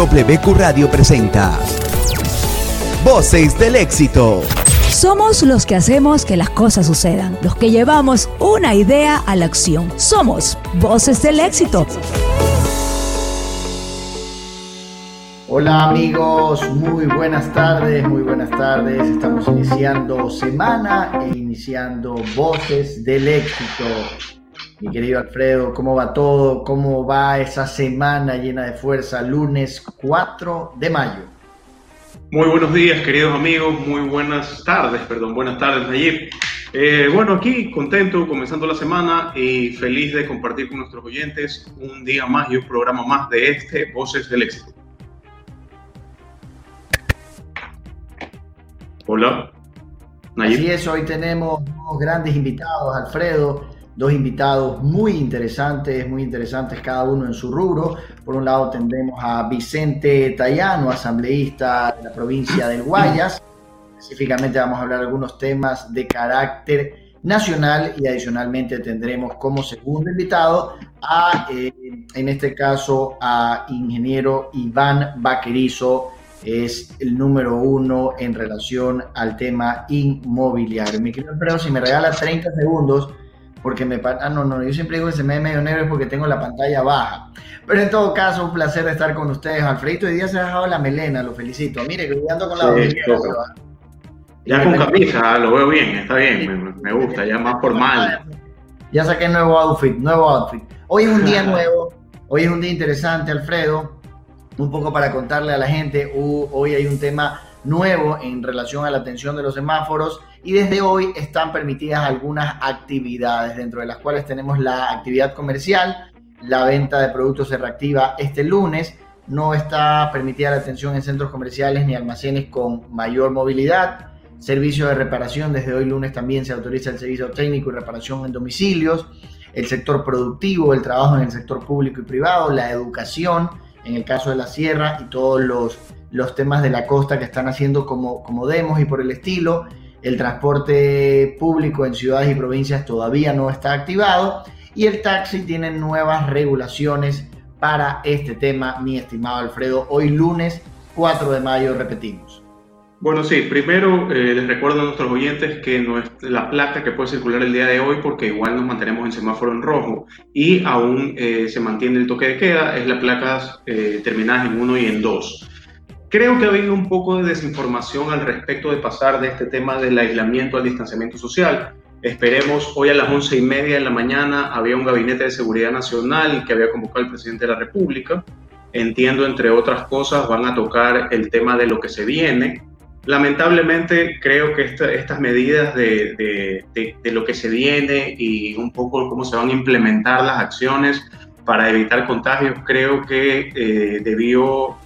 WQ Radio presenta Voces del éxito. Somos los que hacemos que las cosas sucedan, los que llevamos una idea a la acción. Somos Voces del éxito. Hola amigos, muy buenas tardes, muy buenas tardes. Estamos iniciando semana e iniciando Voces del éxito. Mi querido Alfredo, ¿cómo va todo? ¿Cómo va esa semana llena de fuerza? Lunes 4 de mayo. Muy buenos días, queridos amigos. Muy buenas tardes, perdón. Buenas tardes, Nayib. Eh, bueno, aquí contento, comenzando la semana y feliz de compartir con nuestros oyentes un día más y un programa más de este Voces del Éxito. Hola. Nayib. Así es, hoy tenemos dos grandes invitados, Alfredo dos invitados muy interesantes, muy interesantes cada uno en su rubro. Por un lado tendremos a Vicente Tayano, asambleísta de la provincia del Guayas. Específicamente vamos a hablar de algunos temas de carácter nacional y adicionalmente tendremos como segundo invitado a, eh, en este caso, a ingeniero Iván Vaquerizo, es el número uno en relación al tema inmobiliario. Mi querido Alfredo, si me regala 30 segundos, porque me... Ah, no, no, yo siempre digo que se me ve medio negro porque tengo la pantalla baja. Pero en todo caso, un placer estar con ustedes. Alfredito, hoy día se ha dejado la melena, lo felicito. Mire, que ando con la sí, Ya con camisa, lo veo bien, está bien, me, gusta, ya más formal. Ya saqué nuevo outfit, nuevo outfit. Hoy es un día nuevo, hoy es un día interesante, Alfredo. Un poco para contarle a la gente, hoy hay un tema nuevo en relación a la atención de los semáforos y desde hoy están permitidas algunas actividades, dentro de las cuales tenemos la actividad comercial, la venta de productos se reactiva este lunes, no está permitida la atención en centros comerciales ni almacenes con mayor movilidad, servicio de reparación, desde hoy lunes también se autoriza el servicio técnico y reparación en domicilios, el sector productivo, el trabajo en el sector público y privado, la educación, en el caso de la sierra y todos los, los temas de la costa que están haciendo como, como demos y por el estilo, el transporte público en ciudades y provincias todavía no está activado y el taxi tiene nuevas regulaciones para este tema, mi estimado Alfredo. Hoy lunes 4 de mayo repetimos. Bueno, sí, primero eh, les recuerdo a nuestros oyentes que es la placa que puede circular el día de hoy, porque igual nos mantenemos en semáforo en rojo y aún eh, se mantiene el toque de queda, es la placas eh, terminadas en 1 y en 2. Creo que ha habido un poco de desinformación al respecto de pasar de este tema del aislamiento al distanciamiento social. Esperemos, hoy a las once y media de la mañana había un gabinete de seguridad nacional que había convocado el presidente de la República. Entiendo, entre otras cosas, van a tocar el tema de lo que se viene. Lamentablemente, creo que estas medidas de, de, lo que se viene y un poco cómo se van a implementar las acciones para evitar contagios, creo que eh, debió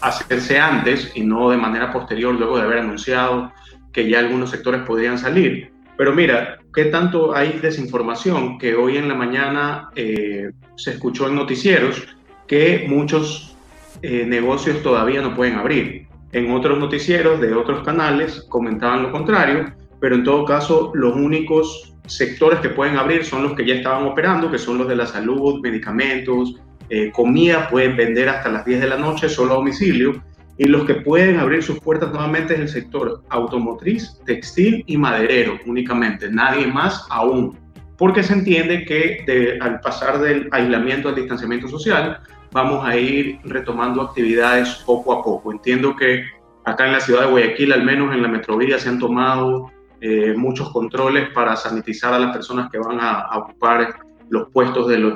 hacerse antes y no de manera posterior, luego de haber anunciado que ya algunos sectores podrían salir. Pero mira, ¿qué tanto hay desinformación que hoy en la mañana eh, se escuchó en noticieros que muchos eh, negocios todavía no pueden abrir? En otros noticieros de otros canales comentaban lo contrario, pero en todo caso los únicos sectores que pueden abrir son los que ya estaban operando, que son los de la salud, medicamentos, eh, comida pueden vender hasta las 10 de la noche solo a domicilio y los que pueden abrir sus puertas nuevamente es el sector automotriz, textil y maderero únicamente, nadie más aún, porque se entiende que al pasar del aislamiento al distanciamiento social vamos a ir retomando actividades poco a poco. Entiendo que acá en la ciudad de Guayaquil, al menos en la metrovía, se han tomado eh, muchos controles para sanitizar a las personas que van a, a ocupar los puestos de los,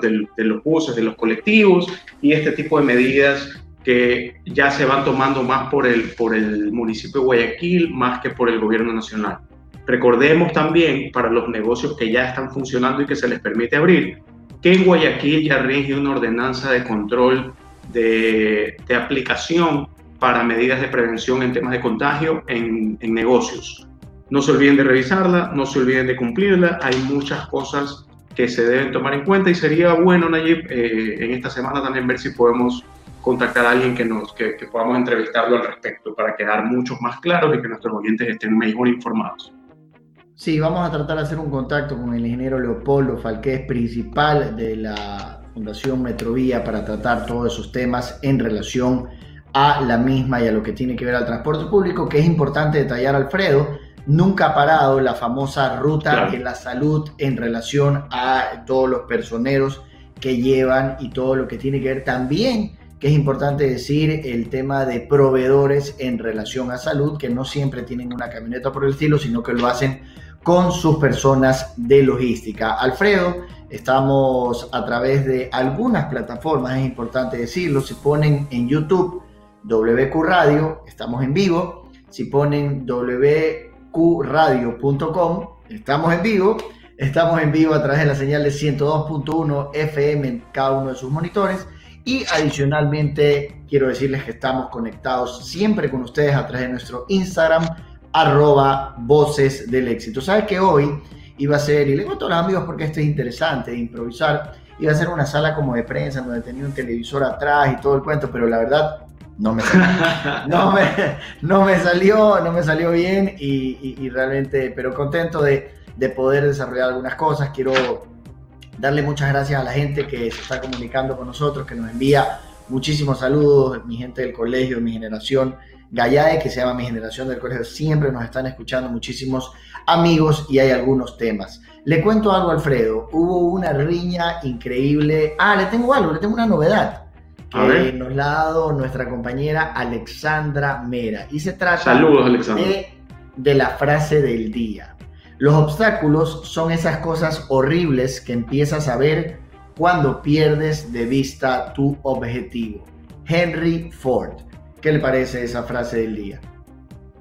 buses, de los colectivos y este tipo de medidas que ya se van tomando más por el, por el municipio de Guayaquil más que por el gobierno nacional. Recordemos también para los negocios que ya están funcionando y que se les permite abrir, que en Guayaquil ya rige una ordenanza de control de, de aplicación para medidas de prevención en temas de contagio en, en negocios. No se olviden de revisarla, no se olviden de cumplirla, hay muchas cosas que se deben tomar en cuenta y sería bueno, Nayib, eh, en esta semana también ver si podemos contactar a alguien que, nos, que, podamos entrevistarlo al respecto para quedar mucho más claros y que nuestros oyentes estén mejor informados. Sí, vamos a tratar de hacer un contacto con el ingeniero Leopoldo Falqués, principal de la Fundación Metrovía, para tratar todos esos temas en relación a la misma y a lo que tiene que ver al transporte público, que es importante detallar, Alfredo, nunca ha parado la famosa ruta de la salud en relación a todos los personeros que llevan y todo lo que tiene que ver también, que es importante decir, el tema de proveedores en relación a salud, que no siempre tienen una camioneta por el estilo, sino que lo hacen con sus personas de logística. Alfredo, estamos a través de algunas plataformas, es importante decirlo, si ponen en YouTube WQ Radio, estamos en vivo, si ponen wqradio.com, estamos en vivo, estamos en vivo a través de la señal de 102.1 FM en cada uno de sus monitores. Y adicionalmente quiero decirles que estamos conectados siempre con ustedes a través de nuestro Instagram arroba voces del éxito. ¿Sabes que hoy iba a ser, y le cuento a los amigos porque esto es interesante, improvisar, iba a ser una sala como de prensa donde tenía un televisor atrás y todo el cuento, pero la verdad no me salió, no me, no me salió, no me salió bien y, realmente, pero contento de, de poder desarrollar algunas cosas. Quiero darle muchas gracias a la gente que se está comunicando con nosotros, que nos envía muchísimos saludos, mi gente del colegio, mi generación Gallae, que se llama Mi Generación del Colegio, siempre nos están escuchando muchísimos amigos y hay algunos temas. Le cuento algo, Alfredo. Hubo una riña increíble. Ah, le tengo algo, le tengo una novedad que nos la ha dado nuestra compañera Alexandra Mera. Y se trata Saludos, de, de la frase del día. Los obstáculos son esas cosas horribles que empiezas a ver cuando pierdes de vista tu objetivo. Henry Ford. ¿Qué le parece esa frase del día?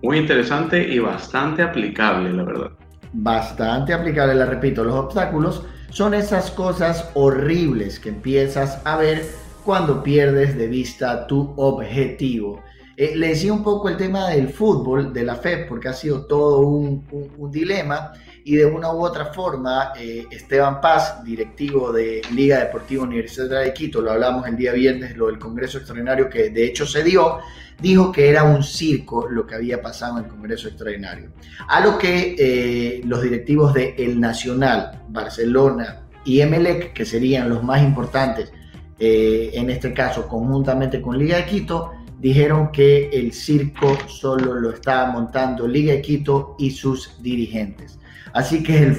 Muy interesante y bastante aplicable, la verdad. Bastante aplicable, la repito. Los obstáculos son esas cosas horribles que empiezas a ver cuando pierdes de vista tu objetivo. Eh, le decía un poco el tema del fútbol, de la FED, porque ha sido todo un, dilema y de una u otra forma eh, Esteban Paz, directivo de Liga Deportiva Universitaria de Quito, lo hablamos el día viernes, lo del Congreso Extraordinario que de hecho se dio, dijo que era un circo lo que había pasado en el Congreso Extraordinario. A lo que eh, los directivos de El Nacional, Barcelona y Emelec, que serían los más importantes en este caso conjuntamente con Liga de Quito, dijeron que el circo solo lo estaba montando Liga de Quito y sus dirigentes. Así que el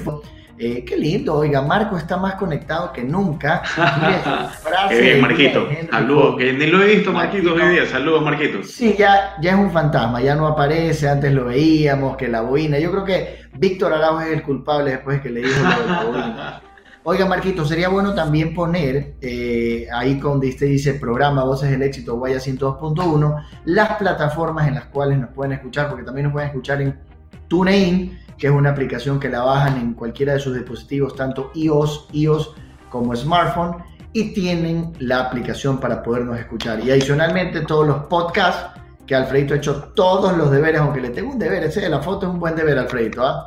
eh, qué lindo, oiga, Marco está más conectado que nunca. qué bien, Marquito. Saludos, que ni lo he visto, Marquito, hoy día. Saludos, Marquito. Sí, ya, ya es un fantasma, ya no aparece. Antes lo veíamos, que la boina. Yo creo que Víctor Araujo es el culpable después que le dijo lo de la boina. Oiga, Marquito, sería bueno también poner eh, ahí donde usted dice programa Voces del Éxito Guaya 102.1 las plataformas en las cuales nos pueden escuchar, porque también nos pueden escuchar en TuneIn, que es una aplicación que la bajan en cualquiera de sus dispositivos, tanto iOS, iOS como smartphone, y tienen la aplicación para podernos escuchar. Y adicionalmente todos los podcasts que Alfredito ha hecho todos los deberes, aunque le tengo un deber, ese de la foto es un buen deber, Alfredito, ¿ah?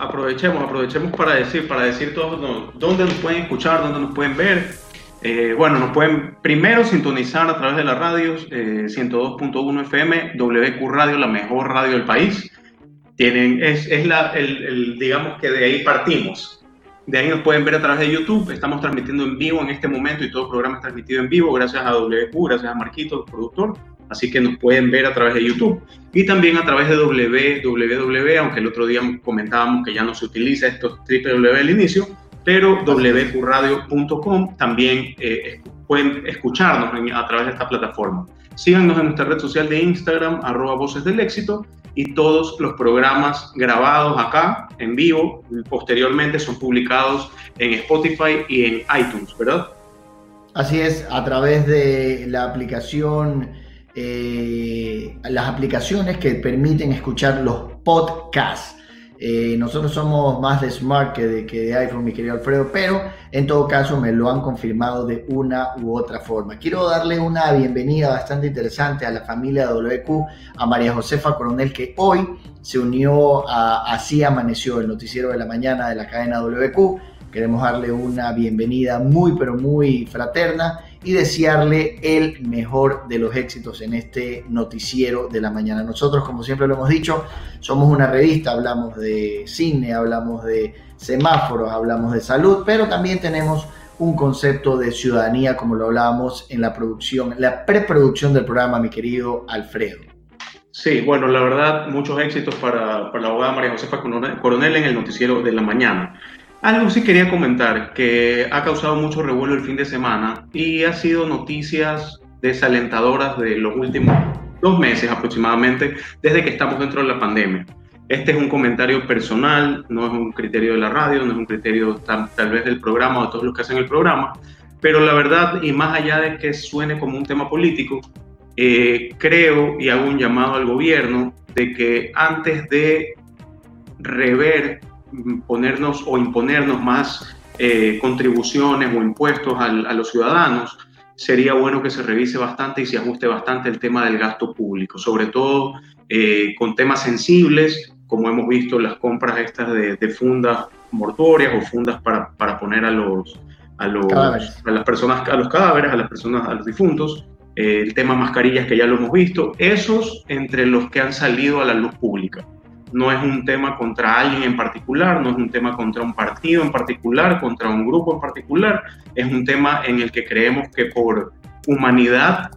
Aprovechemos, aprovechemos para decir, para decir todo, dónde nos pueden escuchar, dónde nos pueden ver. Eh, bueno, nos pueden primero sintonizar a través de las radios 102.1 FM, WQ Radio, la mejor radio del país. Tienen, es, es la, el, digamos que de ahí partimos. De ahí nos pueden ver a través de YouTube. Estamos transmitiendo en vivo en este momento y todo el programa es transmitido en vivo gracias a WQ, gracias a Marquito, productor así que nos pueden ver a través de YouTube y también a través de www, aunque el otro día comentábamos que ya no se utiliza esto www al inicio, pero wqradio.com también eh, pueden escucharnos a través de esta plataforma. Síganos en nuestra red social de Instagram, arroba voces del éxito, y todos los programas grabados acá en vivo posteriormente son publicados en Spotify y en iTunes, ¿verdad? Así es, a través de la aplicación eh, las aplicaciones que permiten escuchar los podcasts. Eh, nosotros somos más de Smart que de, que de iPhone, mi querido Alfredo, pero en todo caso me lo han confirmado de una u otra forma. Quiero darle una bienvenida bastante interesante a la familia WQ, a María Josefa Coronel, que hoy se unió a Así Amaneció, el noticiero de la mañana de la cadena WQ. Queremos darle una bienvenida muy, pero muy fraterna y desearle el mejor de los éxitos en este noticiero de la mañana. Nosotros, como siempre lo hemos dicho, somos una revista, hablamos de cine, hablamos de semáforos, hablamos de salud, pero también tenemos un concepto de ciudadanía como lo hablábamos en la producción, la preproducción del programa, mi querido Alfredo. Sí, bueno, la verdad, muchos éxitos para, para la abogada María Josefa Coronel en el noticiero de la mañana. Algo sí quería comentar que ha causado mucho revuelo el fin de semana y ha sido noticias desalentadoras de los últimos dos meses aproximadamente desde que estamos dentro de la pandemia. Este es un comentario personal, no es un criterio de la radio, no es un criterio tal, vez del programa o de todos los que hacen el programa, pero la verdad, y más allá de que suene como un tema político, eh, creo y hago un llamado al gobierno de que antes de rever, ponernos o imponernos más eh, contribuciones o impuestos a los ciudadanos, sería bueno que se revise bastante y se ajuste bastante el tema del gasto público, sobre todo eh, con temas sensibles como hemos visto las compras estas de, fundas mortuorias o fundas para, para poner a los, a los a las personas a los cadáveres a las personas a los difuntos eh, el tema mascarillas que ya lo hemos visto esos entre los que han salido a la luz pública no es un tema contra alguien en particular, no es un tema contra un partido en particular, contra un grupo en particular, es un tema en el que creemos que por humanidad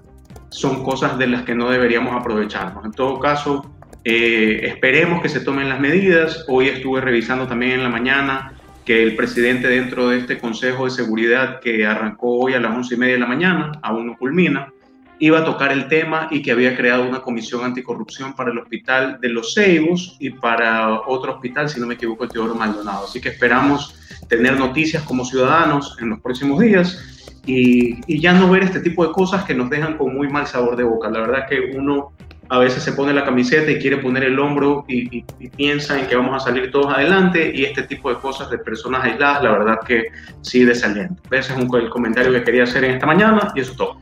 son cosas de las que no deberíamos aprovecharnos. En todo caso, eh, esperemos que se tomen las medidas. Hoy estuve revisando también en la mañana que el presidente dentro de este Consejo de Seguridad que arrancó hoy a las once y media de la mañana, aún no culmina, iba a tocar el tema y que había creado una comisión anticorrupción para el hospital de Los Ceibos y para otro hospital, si no me equivoco, el Teodoro Maldonado. Así que esperamos tener noticias como ciudadanos en los próximos días y, y, ya no ver este tipo de cosas que nos dejan con muy mal sabor de boca. La verdad que uno a veces se pone la camiseta y quiere poner el hombro y, piensa en que vamos a salir todos adelante y este tipo de cosas de personas aisladas, la verdad que sí desalienta. Ese es un, el comentario que quería hacer en esta mañana y eso es todo.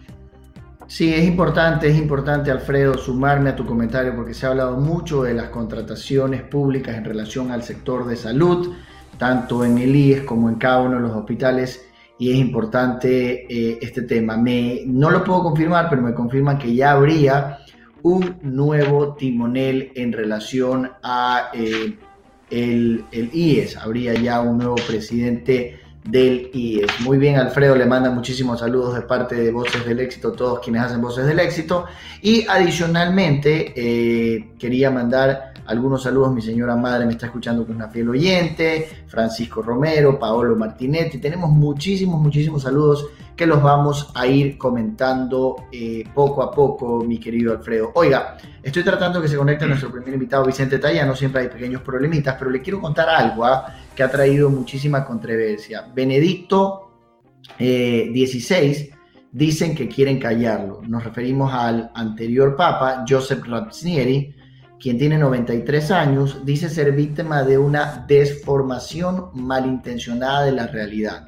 Sí, es importante, es importante, Alfredo, sumarme a tu comentario porque se ha hablado mucho de las contrataciones públicas en relación al sector de salud, tanto en el IES como en cada uno de los hospitales, y es importante eh, este tema. Me, no lo puedo confirmar, pero me confirman que ya habría un nuevo timonel en relación a eh, el, IES. Habría ya un nuevo presidente del IES. Muy bien, Alfredo le manda muchísimos saludos de parte de Voces del Éxito, todos quienes hacen Voces del Éxito. Y adicionalmente, eh, quería mandar algunos saludos. Mi señora madre me está escuchando con una fiel oyente, Francisco Romero, Paolo Martinetti. Tenemos muchísimos, muchísimos saludos que los vamos a ir comentando eh, poco a poco, mi querido Alfredo. Oiga, estoy tratando que se conecte nuestro primer invitado, Vicente Tallano. Siempre hay pequeños problemitas, pero le quiero contar algo ¿ah? Que ha traído muchísima controversia. Benedicto XVI eh, dicen que quieren callarlo. Nos referimos al anterior Papa, Joseph Ratzinger, quien tiene 93 años, dice ser víctima de una desformación malintencionada de la realidad.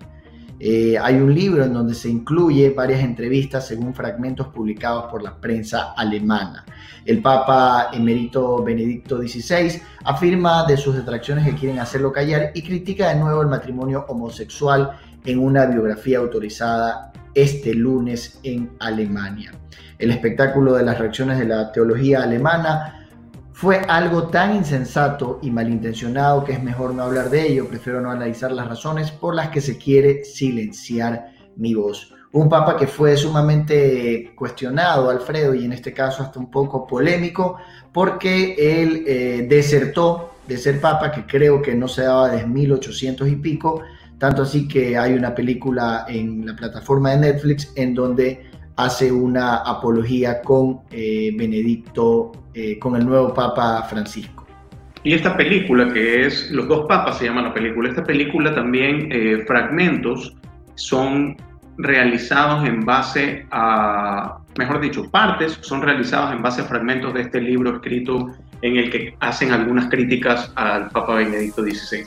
Eh, hay un libro en donde se incluye varias entrevistas según fragmentos publicados por la prensa alemana. El Papa emérito Benedicto XVI afirma de sus detracciones que quieren hacerlo callar y critica de nuevo el matrimonio homosexual en una biografía autorizada este lunes en Alemania. El espectáculo de las reacciones de la teología alemana fue algo tan insensato y malintencionado que es mejor no hablar de ello, prefiero no analizar las razones por las que se quiere silenciar mi voz. Un papa que fue sumamente cuestionado, Alfredo, y en este caso hasta un poco polémico, porque él eh, desertó de ser papa, que creo que no se daba desde 1800 y pico, tanto así que hay una película en la plataforma de Netflix en donde hace una apología con eh, Benedicto, eh, con el nuevo Papa Francisco. Y esta película, que es Los dos papas se llama la película, esta película también, eh, fragmentos, son realizados en base a, mejor dicho, partes son realizados en base a fragmentos de este libro escrito en el que hacen algunas críticas al Papa Benedicto XVI.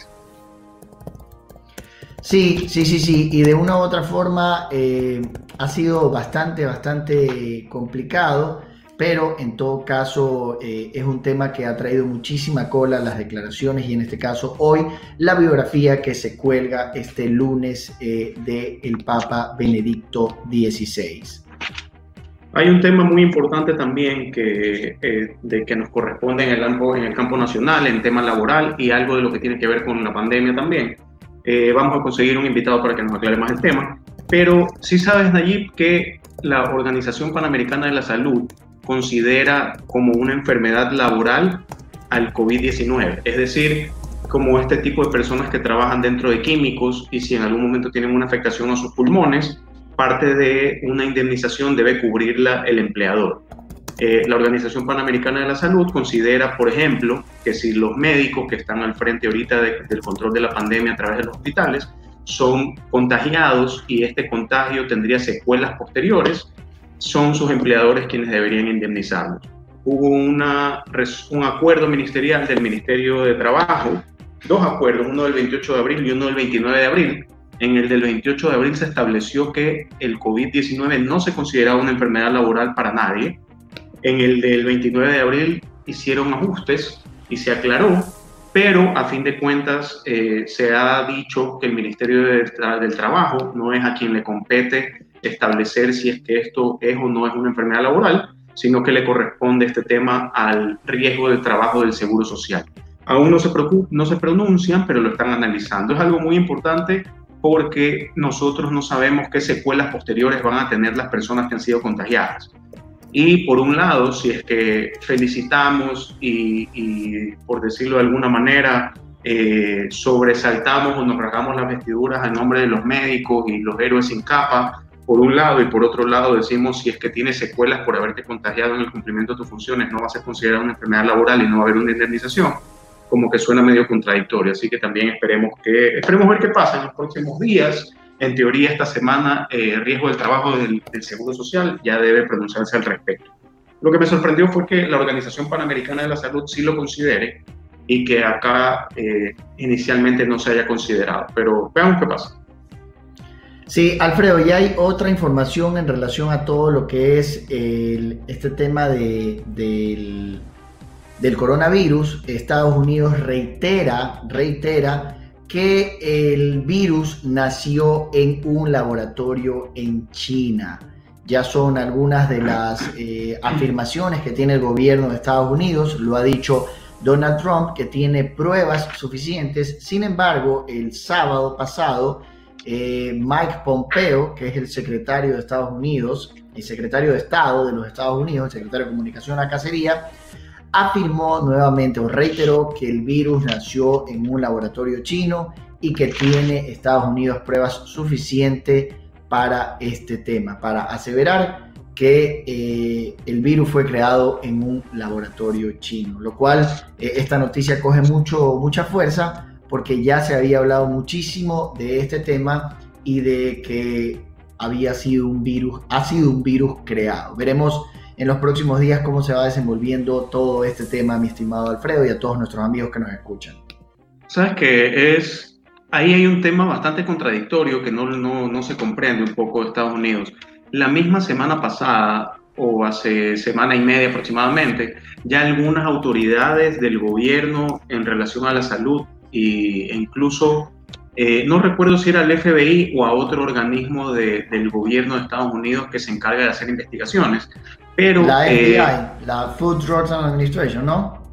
Sí, sí, sí, sí. Y de una u otra forma eh, ha sido bastante, bastante complicado, pero en todo caso eh, es un tema que ha traído muchísima cola las declaraciones y en este caso hoy la biografía que se cuelga este lunes eh, del Papa Benedicto XVI. Hay un tema muy importante también que, de que nos corresponde en el, en el campo nacional, en tema laboral y algo de lo que tiene que ver con la pandemia también Eh, vamos a conseguir un invitado para que nos aclare más el tema. Pero sí sabes, Nayib, que la Organización Panamericana de la Salud considera como una enfermedad laboral al COVID-19. Es decir, como este tipo de personas que trabajan dentro de químicos y si en algún momento tienen una afectación a sus pulmones, parte de una indemnización debe cubrirla el empleador. Eh, la Organización Panamericana de la Salud considera, por ejemplo, que si los médicos que están al frente ahorita del control de la pandemia a través de los hospitales son contagiados y este contagio tendría secuelas posteriores, son sus empleadores quienes deberían indemnizarlos. Hubo un acuerdo ministerial del Ministerio de Trabajo, dos acuerdos, uno del 28 de abril y uno del 29 de abril. En el del 28 de abril se estableció que el COVID-19 no se consideraba una enfermedad laboral para nadie. En el del 29 de abril hicieron ajustes y se aclaró pero a fin de cuentas eh, se ha dicho que el Ministerio del Trabajo no es a quien le compete establecer si es que esto es o no es una enfermedad laboral, sino que le corresponde este tema al riesgo de trabajo del Seguro Social. Aún no se pronuncian, pero lo están analizando. Es algo muy importante porque nosotros no sabemos qué secuelas posteriores van a tener las personas que han sido contagiadas. Y por un lado, si es que felicitamos y, por decirlo de alguna manera, eh, sobresaltamos o nos rasgamos las vestiduras en nombre de los médicos y los héroes sin capa, por un lado, y por otro lado decimos si es que tienes secuelas por haberte contagiado en el cumplimiento de tus funciones, no va a ser considerada una enfermedad laboral y no va a haber una indemnización, como que suena medio contradictorio. Así que también esperemos, que, esperemos ver qué pasa en los próximos días en teoría, esta semana, eh, riesgo del trabajo del, Seguro Social ya debe pronunciarse al respecto. Lo que me sorprendió fue que la Organización Panamericana de la Salud sí lo considere y que acá eh, inicialmente no se haya considerado. Pero veamos qué pasa. Sí, Alfredo, ya hay otra información en relación a todo lo que es este tema de, del, del coronavirus. Estados Unidos reitera, reitera que el virus nació en un laboratorio en China. Ya son algunas de las eh, afirmaciones que tiene el gobierno de Estados Unidos, lo ha dicho Donald Trump, que tiene pruebas suficientes. Sin embargo, el sábado pasado, eh, Mike Pompeo, que es el secretario de Estados Unidos, el secretario de Estado de los Estados Unidos, el secretario de Comunicación acá sería, afirmó nuevamente o reiteró que el virus nació en un laboratorio chino y que tiene Estados Unidos pruebas suficientes para este tema, para aseverar que eh, el virus fue creado en un laboratorio chino, lo cual eh, esta noticia coge mucho, mucha fuerza porque ya se había hablado muchísimo de este tema y de que había sido un virus, ha sido un virus creado. Veremos en los próximos días cómo se va desenvolviendo todo este tema, mi estimado Alfredo, y a todos nuestros amigos que nos escuchan. Sabes que es, ahí hay un tema bastante contradictorio que no, no, no se comprende un poco de Estados Unidos. La misma semana pasada, o hace semana y media aproximadamente, ya algunas autoridades del gobierno en relación a la salud e incluso eh, no recuerdo si era el FBI o a otro organismo del gobierno de Estados Unidos que se encarga de hacer investigaciones, pero, la FBI, eh, la Food Drugs Administration, ¿no?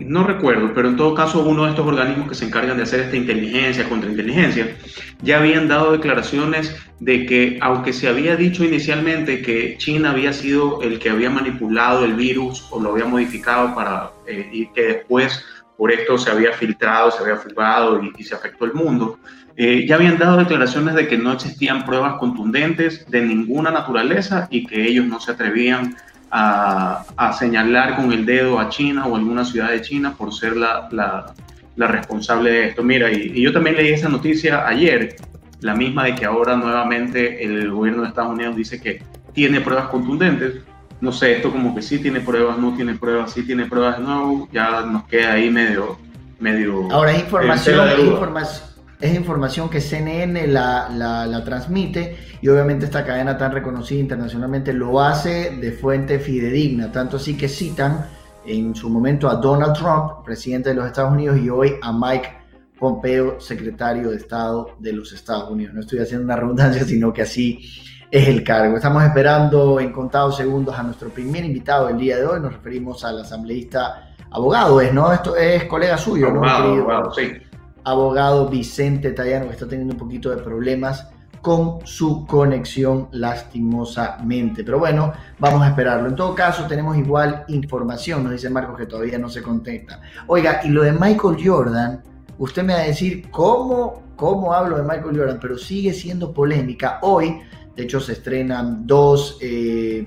No recuerdo, pero en todo caso uno de estos organismos que se encargan de hacer esta inteligencia, contrainteligencia, ya habían dado declaraciones de que aunque se había dicho inicialmente que China había sido el que había manipulado el virus o lo había modificado para eh, y que después por esto se había filtrado, se había fugado y, se afectó el mundo, eh, ya habían dado declaraciones de que no existían pruebas contundentes de ninguna naturaleza y que ellos no se atrevían a, señalar con el dedo a China o alguna ciudad de China por ser la, la, responsable de esto. Mira, y, yo también leí esa noticia ayer, la misma de que ahora nuevamente el gobierno de Estados Unidos dice que tiene pruebas contundentes. No sé, esto como que sí tiene pruebas, no tiene pruebas, sí tiene pruebas nuevo, ya nos queda ahí medio... medio ahora es información, es información es información que CNN la, la, transmite y obviamente esta cadena tan reconocida internacionalmente lo hace de fuente fidedigna, tanto así que citan en su momento a Donald Trump, presidente de los Estados Unidos, y hoy a Mike Pompeo, secretario de Estado de los Estados Unidos. No estoy haciendo una redundancia, sino que así es el cargo. Estamos esperando en contados segundos a nuestro primer invitado del día de hoy. Nos referimos al asambleísta abogado, ¿es, ¿no? Esto es colega suyo, ¿no? Abogado, sí abogado Vicente Tallano, que está teniendo un poquito de problemas con su conexión lastimosamente. Pero bueno, vamos a esperarlo. En todo caso, tenemos igual información, nos dice Marcos que todavía no se contesta. Oiga, y lo de Michael Jordan, usted me va a decir cómo, cómo hablo de Michael Jordan, pero sigue siendo polémica. Hoy, de hecho, se estrenan dos eh,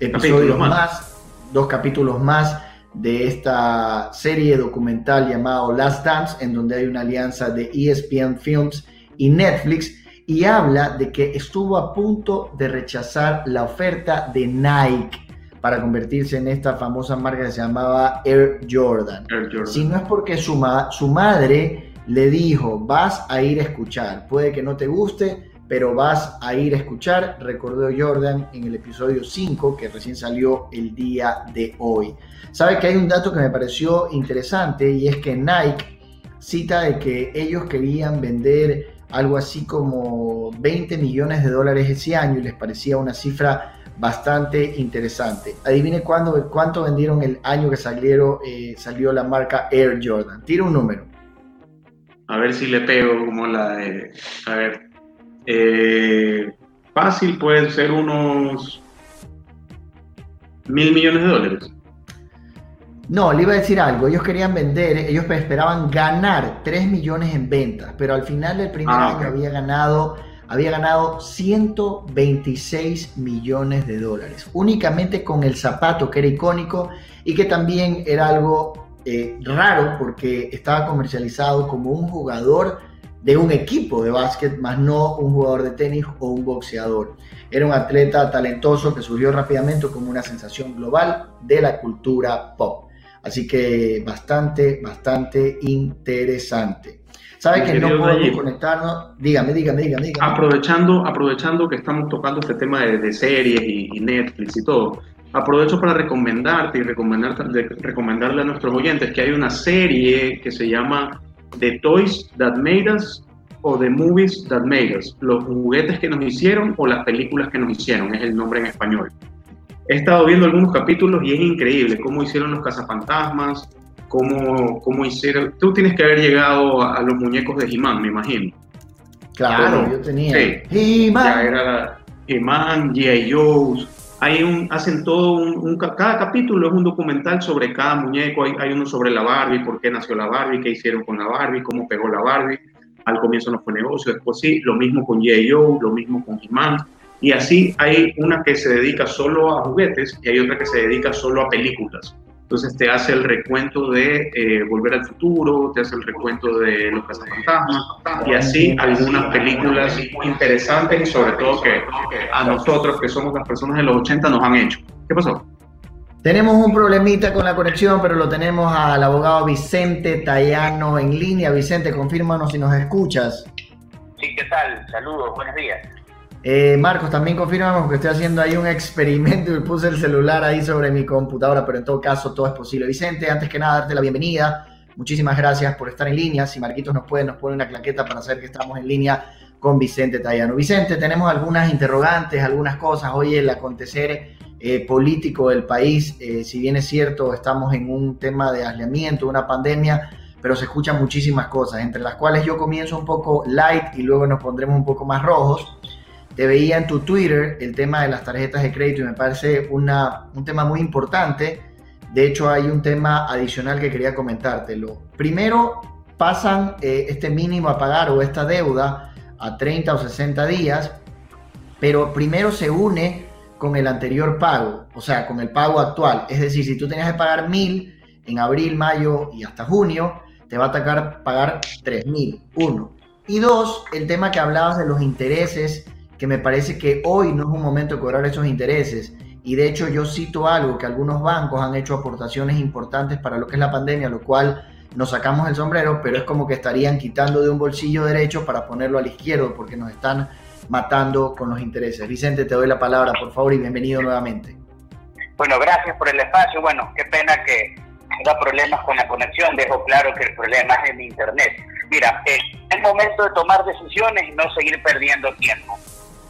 episodios más, dos capítulos más de esta serie documental llamado Last Dance, en donde hay una alianza de ESPN Films y Netflix y habla de que estuvo a punto de rechazar la oferta de Nike para convertirse en esta famosa marca que se llamaba Air Jordan. Si no es porque su, su madre le dijo, vas a ir a escuchar, puede que no te guste, pero vas a ir a escuchar, recordó Jordan en el episodio 5 que recién salió el día de hoy. Sabe que hay un dato que me pareció interesante y es que Nike cita de que ellos querían vender algo así como 20 millones de dólares ese año y les parecía una cifra bastante interesante. Adivine cuándo, cuánto vendieron el año que salieron, eh, salió la marca Air Jordan. Tira un número. A ver si le pego como la de... A ver. Eh, fácil puede ser unos mil millones de dólares. No, le iba a decir algo. Ellos querían vender, ellos esperaban ganar 3 millones en ventas, pero al final del primer ah, año había ganado, había ganado 126 millones de dólares, únicamente con el zapato que era icónico y que también era algo eh, raro porque estaba comercializado como un jugador de un equipo de básquet, más no un jugador de tenis o un boxeador. Era un atleta talentoso que surgió rápidamente como una sensación global de la cultura pop. Así que bastante, bastante interesante. ¿Sabe que no podemos conectarnos? Dígame, dígame, dígame, dígame. Aprovechando, aprovechando que estamos tocando este tema de, series y, Netflix y todo, aprovecho para recomendarte y recomendarte, recomendarle a nuestros oyentes que hay una serie que se llama The Toys That Made Us o The Movies That Made Us, los juguetes que nos hicieron o las películas que nos hicieron, es el nombre en español. He estado viendo algunos capítulos y es increíble cómo hicieron los cazafantasmas, cómo, cómo hicieron... Tú tienes que haber llegado a, los muñecos de He-Man, me imagino. Claro, yo tenía. Sí, Ya era He-Man, G.I. Joe. Hay un, hacen todo un, Cada capítulo es un documental sobre cada muñeco. Hay, hay uno sobre la Barbie, por qué nació la Barbie, qué hicieron con la Barbie, cómo pegó la Barbie. Al comienzo no fue negocio, después sí. Lo mismo con. Joe, lo mismo con He-Man y así hay una que se dedica solo a juguetes y hay otra que se dedica solo a películas. Entonces te hace el recuento de eh, Volver al Futuro, te hace el recuento de Los Cazafantasmas y así algunas películas interesantes y sobre todo que a nosotros que somos las personas de los 80 nos han hecho. ¿Qué pasó? Tenemos un problemita con la conexión, pero lo tenemos al abogado Vicente Tallano en línea. Vicente, confírmanos si nos escuchas. Sí, ¿qué tal? Saludos, buenos días. Eh, Marcos, también confirmamos que estoy haciendo ahí un experimento y puse el celular ahí sobre mi computadora, pero en todo caso todo es posible. Vicente, antes que nada, darte la bienvenida. Muchísimas gracias por estar en línea. Si Marquitos nos puede, nos pone una claqueta para saber que estamos en línea con Vicente Tallano. Vicente, tenemos algunas interrogantes, algunas cosas. Hoy el acontecer eh, político del país, eh, si bien es cierto, estamos en un tema de aislamiento, una pandemia, pero se escuchan muchísimas cosas, entre las cuales yo comienzo un poco light y luego nos pondremos un poco más rojos te veía en tu Twitter el tema de las tarjetas de crédito y me parece una, un tema muy importante. De hecho, hay un tema adicional que quería comentártelo. Primero, pasan eh, este mínimo a pagar o esta deuda a 30 o 60 días, pero primero se une con el anterior pago, o sea, con el pago actual. Es decir, si tú tenías que pagar mil en abril, mayo y hasta junio, te va a tocar pagar 3.000, uno. Y dos, el tema que hablabas de los intereses que me parece que hoy no es un momento de cobrar esos intereses. Y de hecho yo cito algo que algunos bancos han hecho aportaciones importantes para lo que es la pandemia, lo cual nos sacamos el sombrero, pero es como que estarían quitando de un bolsillo derecho para ponerlo al izquierdo porque nos están matando con los intereses. Vicente, te doy la palabra, por favor, y bienvenido nuevamente. Bueno, gracias por el espacio. Bueno, qué pena que haya problemas con la conexión. Dejo claro que el problema es en Internet. Mira, es momento de tomar decisiones y no seguir perdiendo tiempo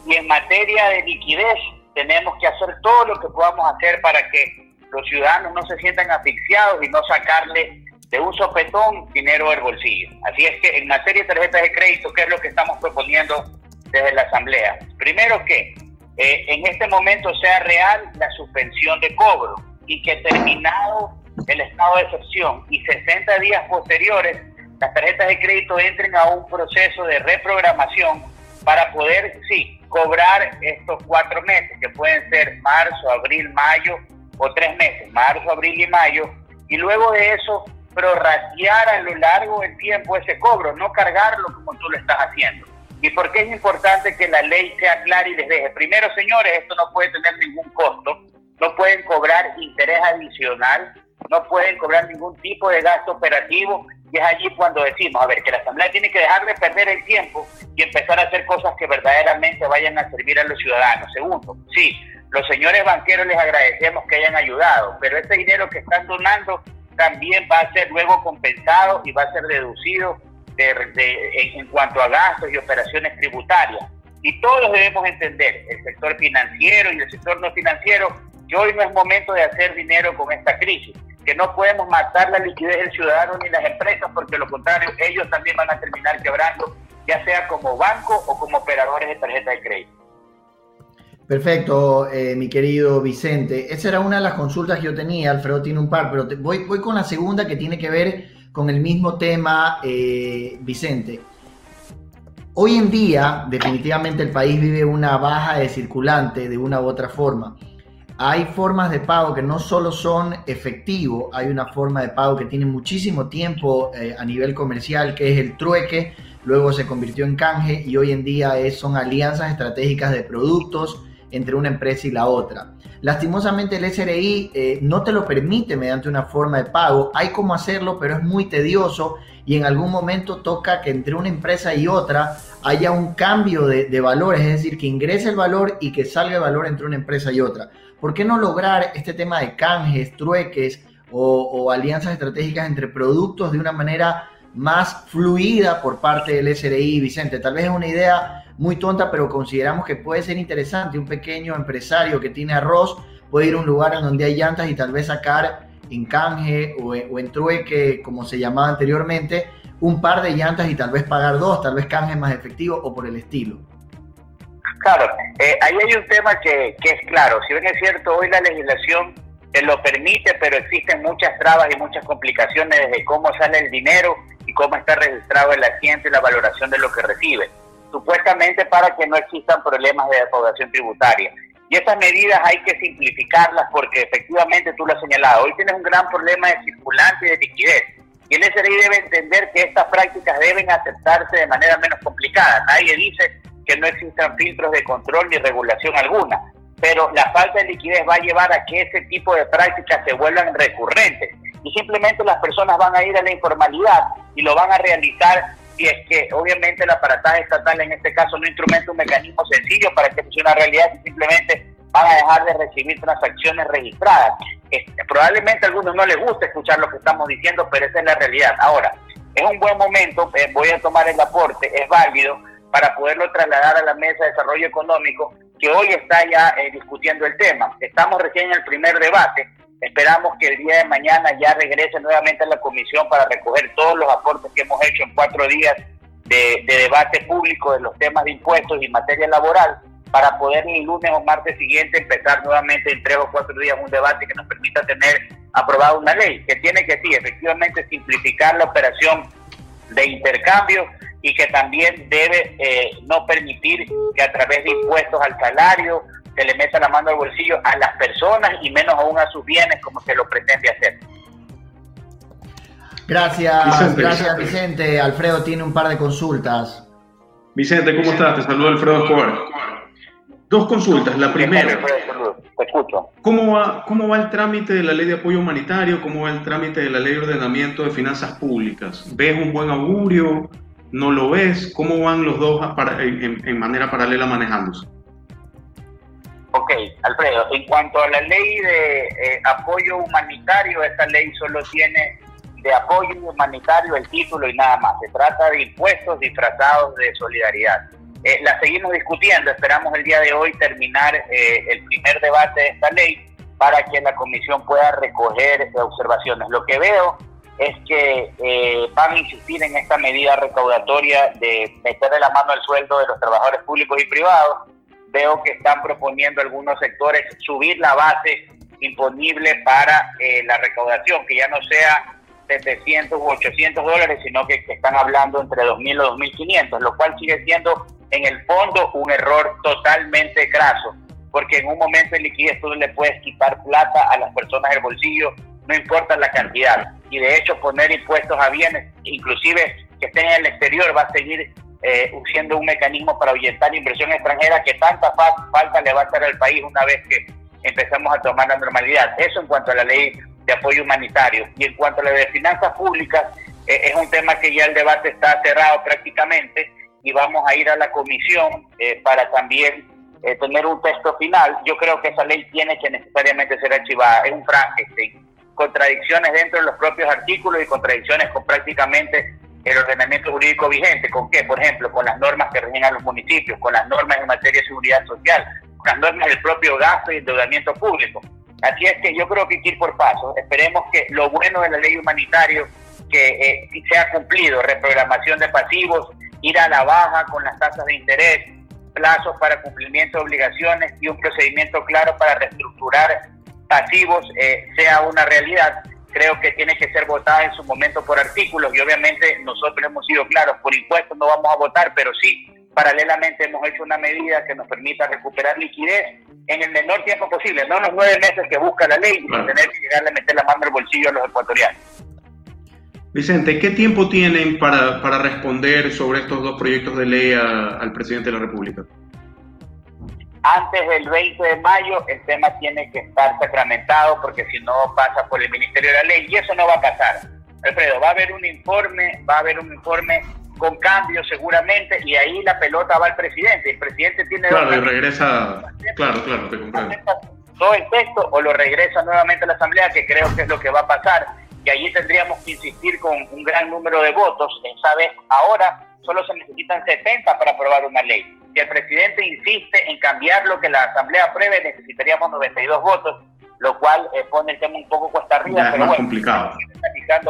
y en materia de liquidez tenemos que hacer todo lo que podamos hacer para que los ciudadanos no se sientan asfixiados y no sacarle de un sopetón dinero del bolsillo. Así es que en materia de tarjetas de crédito, ¿qué es lo que estamos proponiendo desde la Asamblea? Primero que eh, en este momento sea real la suspensión de cobro y que terminado el estado de excepción y 60 días posteriores, las tarjetas de crédito entren a un proceso de reprogramación para poder, sí, cobrar estos cuatro meses, que pueden ser marzo, abril, mayo o tres meses, marzo, abril y mayo, y luego de eso prorratear a lo largo del tiempo ese cobro, no cargarlo como tú lo estás haciendo. ¿Y por qué es importante que la ley sea clara y les deje? Primero, señores, esto no puede tener ningún costo, no pueden cobrar interés adicional, no pueden cobrar ningún tipo de gasto operativo y es allí cuando decimos, a ver, que la Asamblea tiene que dejar de perder el tiempo y empezar a hacer cosas que verdaderamente vayan a servir a los ciudadanos. Segundo, sí, los señores banqueros les agradecemos que hayan ayudado, pero ese dinero que están donando también va a ser luego compensado y va a ser deducido en, cuanto a gastos y operaciones tributarias. Y todos debemos entender, el sector financiero y el sector no financiero, que hoy no es momento de hacer dinero con esta crisis, que no podemos matar la liquidez del ciudadano ni las empresas, porque lo contrario, ellos también van a terminar quebrando, ya sea como banco o como operadores de tarjeta de crédito. Perfecto, eh, mi querido Vicente. Esa era una de las consultas que yo tenía. Alfredo tiene un par, pero voy, voy con la segunda que tiene que ver con el mismo tema, eh, Vicente. Hoy en día, definitivamente el país vive una baja de circulante de una u otra forma. Hay formas de pago que no solo son efectivo, hay una forma de pago que tiene muchísimo tiempo eh, a nivel comercial, que es el trueque, luego se convirtió en canje y hoy en día son alianzas estratégicas de productos entre una empresa y la otra. Lastimosamente el SRI eh, no te lo permite mediante una forma de pago. Hay cómo hacerlo, pero es muy tedioso y en algún momento toca que entre una empresa y otra haya un cambio de, valores, es decir, que ingrese el valor y que salga el valor entre una empresa y otra. ¿Por qué no lograr este tema de canjes, trueques o, o alianzas estratégicas entre productos de una manera más fluida por parte del SRI, Vicente? Tal vez es una idea muy tonta, pero consideramos que puede ser interesante. Un pequeño empresario que tiene arroz puede ir a un lugar en donde hay llantas y tal vez sacar en canje o, en trueque, como se llamaba anteriormente, un par de llantas y tal vez pagar dos, tal vez canje más efectivo o por el estilo. Claro, eh, ahí hay un tema que, que, es claro. Si bien es cierto, hoy la legislación te lo permite, pero existen muchas trabas y muchas complicaciones desde cómo sale el dinero y cómo está registrado el asiento y la valoración de lo que recibe supuestamente para que no existan problemas de defraudación tributaria. Y esas medidas hay que simplificarlas porque efectivamente tú lo has señalado, hoy tienes un gran problema de circulante y de liquidez. Y el SRI debe entender que estas prácticas deben aceptarse de manera menos complicada. Nadie dice que no existan filtros de control ni regulación alguna, pero la falta de liquidez va a llevar a que ese tipo de prácticas se vuelvan recurrentes. Y simplemente las personas van a ir a la informalidad y lo van a realizar y es que obviamente el aparataje estatal en este caso no instrumenta un mecanismo sencillo para que sea una realidad y simplemente van a dejar de recibir transacciones registradas. probablemente a algunos no les gusta escuchar lo que estamos diciendo, pero esa es la realidad. Ahora, es un buen momento, eh, voy a tomar el aporte, es válido para poderlo trasladar a la Mesa de Desarrollo Económico, que hoy está ya eh, discutiendo el tema. Estamos recién en el primer debate, Esperamos que el día de mañana ya regrese nuevamente a la comisión para recoger todos los aportes que hemos hecho en cuatro días de, debate público de los temas de impuestos y materia laboral para poder el lunes o martes siguiente empezar nuevamente en tres o cuatro días un debate que nos permita tener aprobada una ley que tiene que sí, efectivamente simplificar la operación de intercambio y que también debe eh, no permitir que a través de impuestos al salario se le meta la mano al bolsillo a las personas y menos aún a sus bienes como se lo pretende hacer. Gracias, gracias Vicente. Alfredo tiene un par de consultas. Vicente, ¿cómo estás? Te saludo Alfredo Escobar. Dos consultas. La primera, ¿cómo va, ¿cómo va el trámite de la ley de apoyo humanitario? ¿Cómo va el trámite de la ley de ordenamiento de finanzas públicas? ¿Ves un buen augurio? ¿No lo ves? ¿Cómo van los dos en, en manera paralela manejándose? Ok, Alfredo, en cuanto a la ley de eh, apoyo humanitario, esta ley solo tiene de apoyo humanitario el título y nada más. Se trata de impuestos disfrazados de solidaridad. Eh, la seguimos discutiendo, esperamos el día de hoy terminar eh, el primer debate de esta ley para que la comisión pueda recoger observaciones. Lo que veo es que eh, van a insistir en esta medida recaudatoria de meterle la mano al sueldo de los trabajadores públicos y privados. Veo que están proponiendo algunos sectores subir la base imponible para eh, la recaudación, que ya no sea 700 u 800 dólares, sino que, están hablando entre 2.000 o 2.500, lo cual sigue siendo en el fondo un error totalmente graso, porque en un momento de liquidez tú le puedes quitar plata a las personas del bolsillo, no importa la cantidad, y de hecho poner impuestos a bienes, inclusive que estén en el exterior, va a seguir eh, siendo un mecanismo para ahuyentar inversión extranjera que tanta falta le va a hacer al país una vez que empezamos a tomar la normalidad. Eso en cuanto a la ley de apoyo humanitario. Y en cuanto a la de finanzas públicas, eh, es un tema que ya el debate está cerrado prácticamente y vamos a ir a la comisión eh, para también eh, tener un texto final. Yo creo que esa ley tiene que necesariamente ser archivada. Es un Frankenstein. Contradicciones dentro de los propios artículos y contradicciones con prácticamente el ordenamiento jurídico vigente. ¿Con qué? Por ejemplo, con las normas que rigen a los municipios, con las normas en materia de seguridad social, las normas del propio gasto y endeudamiento público. Así es que yo creo que hay que ir por pasos. Esperemos que lo bueno de la ley humanitaria que eh, sea cumplido, reprogramación de pasivos, ir a la baja con las tasas de interés, plazos para cumplimiento de obligaciones y un procedimiento claro para reestructurar pasivos eh, sea una realidad. Creo que tiene que ser votada en su momento por artículos y obviamente nosotros hemos sido claros, por impuestos no vamos a votar, pero sí Paralelamente hemos hecho una medida que nos permita recuperar liquidez en el menor tiempo posible, no los nueve meses que busca la ley, y tener que llegar a meter la mano al bolsillo a los ecuatorianos. Vicente, ¿qué tiempo tienen para, para responder sobre estos dos proyectos de ley al presidente de la República? Antes del 20 de mayo el tema tiene que estar sacramentado porque si no pasa por el Ministerio de la Ley y eso no va a pasar. Alfredo, va a haber un informe, va a haber un informe con cambios seguramente, y ahí la pelota va al presidente. El presidente tiene... Claro, y regresa... Claro, claro, te comprendo. Todo el texto o lo regresa nuevamente a la Asamblea, que creo que es lo que va a pasar. Y allí tendríamos que insistir con un gran número de votos. Esa vez, ahora solo se necesitan 70 para aprobar una ley. Si el presidente insiste en cambiar lo que la Asamblea apruebe, necesitaríamos 92 votos, lo cual eh, pone el tema un poco cuesta arriba. pero más complicado.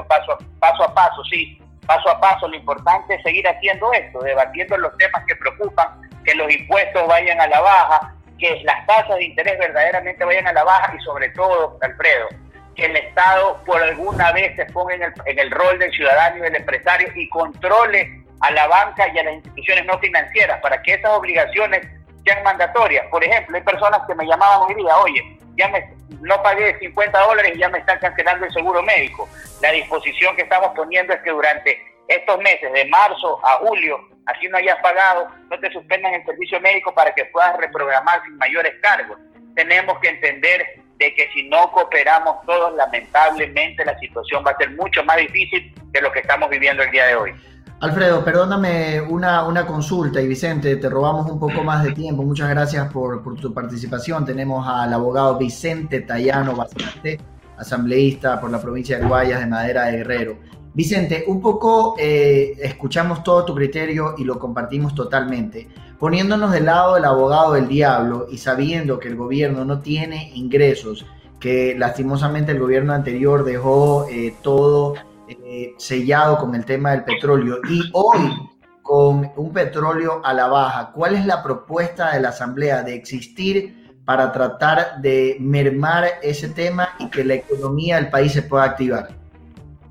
Paso, paso a paso, sí paso a paso. Lo importante es seguir haciendo esto, debatiendo los temas que preocupan, que los impuestos vayan a la baja, que las tasas de interés verdaderamente vayan a la baja y sobre todo, Alfredo, que el Estado por alguna vez se ponga en el, en el rol del ciudadano y del empresario y controle a la banca y a las instituciones no financieras para que esas obligaciones sean mandatorias. Por ejemplo, hay personas que me llamaban hoy día, oye, ya me, no pagué 50 dólares y ya me están cancelando el seguro médico. La disposición que estamos poniendo es que durante estos meses, de marzo a julio, así no hayas pagado, no te suspendan el servicio médico para que puedas reprogramar sin mayores cargos. Tenemos que entender de que si no cooperamos todos, lamentablemente la situación va a ser mucho más difícil de lo que estamos viviendo el día de hoy. Alfredo, perdóname una, una, consulta y Vicente, te robamos un poco más de tiempo. Muchas gracias por, por tu participación. Tenemos al abogado Vicente Tayano Bastante, asambleísta por la provincia de Guayas de Madera de Guerrero. Vicente, un poco eh, escuchamos todo tu criterio y lo compartimos totalmente. Poniéndonos del lado del abogado del diablo y sabiendo que el gobierno no tiene ingresos, que lastimosamente el gobierno anterior dejó eh, todo eh, sellado con el tema del petróleo y hoy con un petróleo a la baja, ¿cuál es la propuesta de la Asamblea de existir para tratar de mermar ese tema y que la economía del país se pueda activar?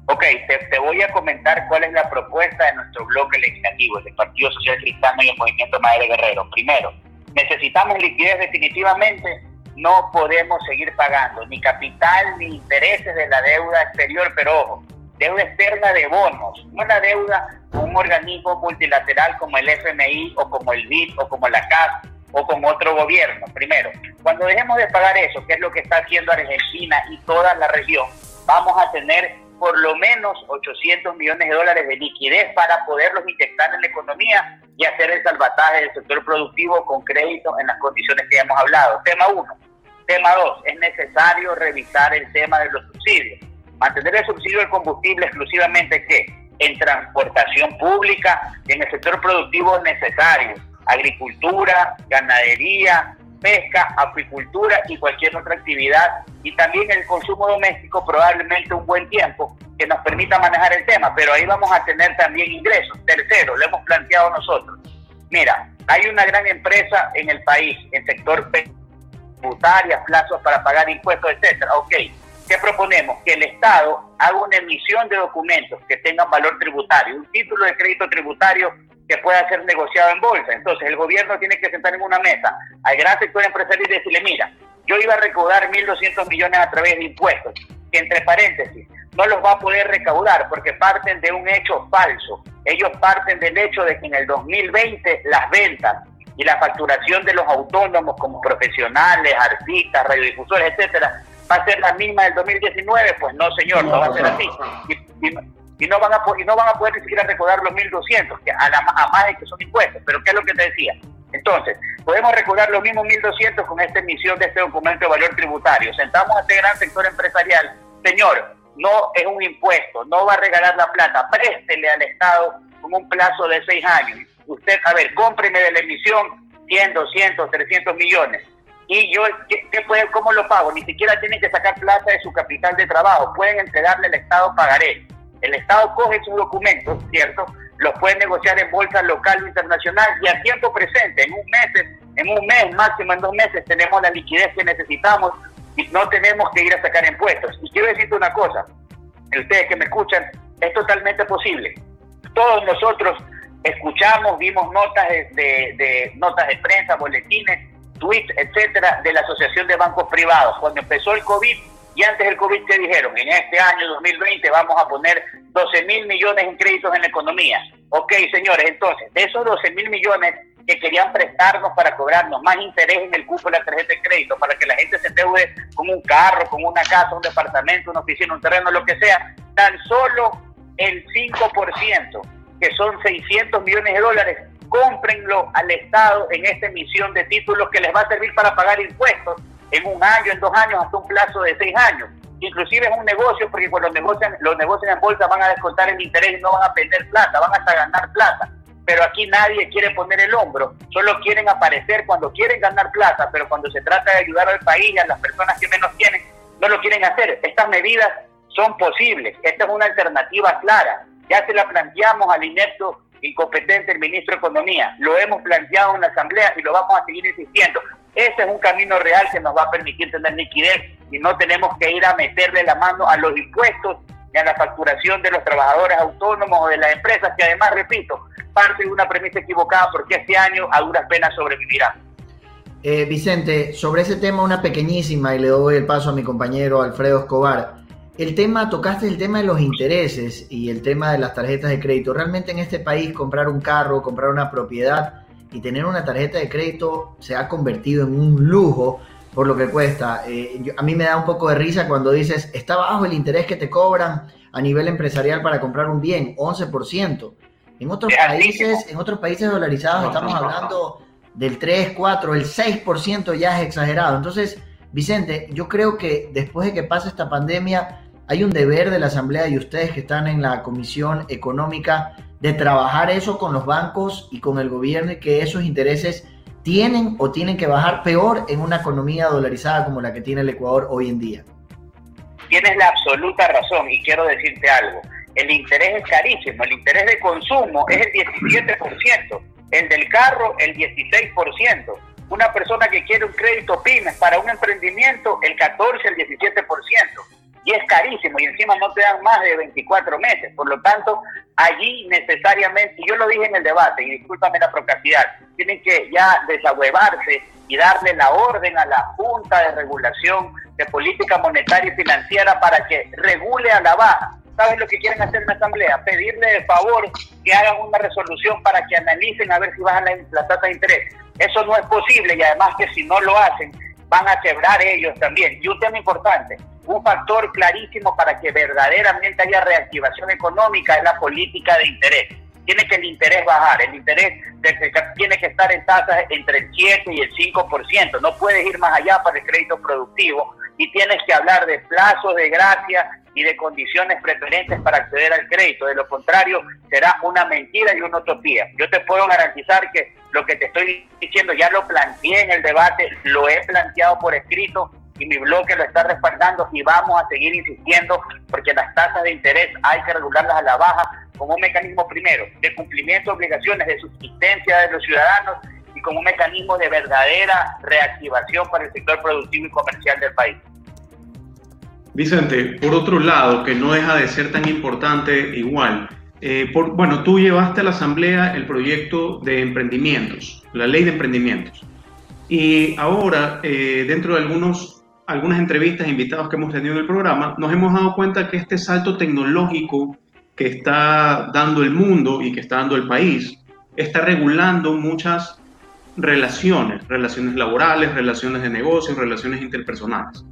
Ok, te, voy a comentar cuál es la propuesta de nuestro bloque legislativo, del Partido Social Cristiano y el Movimiento Madre Guerrero. Primero, necesitamos liquidez definitivamente, no podemos seguir pagando ni capital ni intereses de la deuda exterior, pero ojo, deuda externa de bonos, no la deuda con un organismo multilateral como el FMI o como el BID o como la CAS o como otro gobierno. Primero, cuando dejemos de pagar eso, que es lo que está haciendo Argentina y toda la región, vamos a tener por lo menos 800 millones de dólares de liquidez para poderlos inyectar en la economía y hacer el salvataje del sector productivo con crédito en las condiciones que hemos hablado. Tema uno. Tema dos, es necesario revisar el tema de los subsidios mantener el subsidio del combustible exclusivamente que en transportación pública, en el sector productivo necesario, agricultura, ganadería, pesca, acuicultura y cualquier otra actividad, y también el consumo doméstico probablemente un buen tiempo, que nos permita manejar el tema, pero ahí vamos a tener también ingresos. Tercero, lo hemos planteado nosotros. Mira, hay una gran empresa en el país, en sector tributaria, plazos para pagar impuestos, etcétera. Ok, ¿qué proponemos? Que el Estado haga una emisión de documentos que tengan valor tributario, un título de crédito tributario que pueda ser negociado en bolsa. Entonces, el gobierno tiene que sentar en una mesa al gran sector empresarial y decirle, mira, yo iba a recaudar 1.200 millones a través de impuestos, que entre paréntesis, no los va a poder recaudar porque parten de un hecho falso. Ellos parten del hecho de que en el 2020 las ventas y la facturación de los autónomos como profesionales, artistas, radiodifusores, etcétera, va a ser la misma del 2019. Pues no, señor, no, va a ser así. Y, no van a, y no van a poder ni siquiera recaudar los 1.200, que a, a más de que son impuestos. Pero ¿qué es lo que te decía? Entonces, podemos recordar los mismos 1.200 con esta emisión de este documento de valor tributario. Sentamos a este gran sector empresarial. Señor, no es un impuesto, no va a regalar la plata, préstele al Estado con un plazo de seis años. Usted, a ver, cómpreme de la emisión 100, 200, 300 millones. Y yo, ¿qué, puede, ¿cómo lo pago? Ni siquiera tienen que sacar plata de su capital de trabajo, pueden entregarle al Estado pagaré. El Estado coge esos documentos, ¿cierto? Los puede negociar en bolsa local o internacional y a tiempo presente, en un mes, en un mes, máximo en dos meses, tenemos la liquidez que necesitamos y no tenemos que ir a sacar impuestos. Y quiero decirte una cosa, ustedes que me escuchan, es totalmente posible. Todos nosotros escuchamos, vimos notas de, notas de prensa, boletines, tweets, etcétera, de la Asociación de Bancos Privados. Cuando empezó el COVID y antes del COVID, ¿qué dijeron? En este año 2020 vamos a poner 12 mil millones en créditos en la economía. Ok, señores, entonces, de esos 12 mil millones, que querían prestarnos para cobrarnos más interés en el cupo de la tarjeta de crédito, para que la gente se endeude con un carro, con una casa, un departamento, una oficina, un terreno, lo que sea, tan solo el 5%, que son 600 millones de dólares, cómprenlo al Estado en esta emisión de títulos que les va a servir para pagar impuestos en un año, en dos años, hasta un plazo de seis años. Inclusive es un negocio, porque cuando negocian, los negocios en bolsa van a descontar el interés y no van a perder plata, van hasta ganar plata pero aquí nadie quiere poner el hombro, solo quieren aparecer cuando quieren ganar plata, pero cuando se trata de ayudar al país y a las personas que menos tienen, no lo quieren hacer. Estas medidas son posibles, esta es una alternativa clara. Ya se la planteamos al inepto incompetente el ministro de Economía, lo hemos planteado en la Asamblea y lo vamos a seguir insistiendo. Ese es un camino real que nos va a permitir tener liquidez y no tenemos que ir a meterle la mano a los impuestos y a la facturación de los trabajadores autónomos o de las empresas, que además, repito, parte de una premisa equivocada porque este año a duras penas sobrevivirá. Eh, Vicente, sobre ese tema una pequeñísima y le doy el paso a mi compañero Alfredo Escobar. El tema, tocaste el tema de los intereses y el tema de las tarjetas de crédito. Realmente en este país comprar un carro, comprar una propiedad y tener una tarjeta de crédito se ha convertido en un lujo por lo que cuesta. Eh, a mí me da un poco de risa cuando dices, está bajo el interés que te cobran a nivel empresarial para comprar un bien, 11%. En otros países, en otros países dolarizados estamos hablando del 3, 4, el 6% ya es exagerado. Entonces, Vicente, yo creo que después de que pase esta pandemia, hay un deber de la Asamblea y ustedes que están en la Comisión Económica de trabajar eso con los bancos y con el gobierno y que esos intereses tienen o tienen que bajar peor en una economía dolarizada como la que tiene el Ecuador hoy en día. Tienes la absoluta razón y quiero decirte algo. El interés es carísimo, el interés de consumo es el 17%, el del carro el 16%, una persona que quiere un crédito pymes para un emprendimiento el 14, el 17%, y es carísimo y encima no te dan más de 24 meses, por lo tanto allí necesariamente, y yo lo dije en el debate, y discúlpame la procacidad, tienen que ya desahuevarse y darle la orden a la Junta de Regulación de Política Monetaria y Financiera para que regule a la baja ¿sabes lo que quieren hacer en la Asamblea? Pedirle de favor que hagan una resolución para que analicen a ver si bajan la, tasa de interés. Eso no es posible y además que si no lo hacen, van a quebrar ellos también. Y un tema importante, un factor clarísimo para que verdaderamente haya reactivación económica es la política de interés. Tiene que el interés bajar, el interés tiene que estar en tasas entre el 7 y el 5%, no puedes ir más allá para el crédito productivo y tienes que hablar de plazos de gracia y de condiciones preferentes para acceder al crédito. De lo contrario, será una mentira y una utopía. Yo te puedo garantizar que lo que te estoy diciendo ya lo planteé en el debate, lo he planteado por escrito y mi bloque lo está respaldando y vamos a seguir insistiendo porque las tasas de interés hay que regularlas a la baja como un mecanismo primero de cumplimiento de obligaciones de subsistencia de los ciudadanos y como un mecanismo de verdadera reactivación para el sector productivo y comercial del país. Vicente, por otro lado, que no deja de ser tan importante igual, eh, bueno, tú llevaste a la Asamblea el proyecto de emprendimientos, la ley de emprendimientos. Y ahora, eh, dentro de algunos, algunas entrevistas e invitados que hemos tenido en el programa, nos hemos dado cuenta que este salto tecnológico que está dando el mundo y que está dando el país, está regulando muchas relaciones, relaciones laborales, relaciones de negocios, relaciones interpersonales.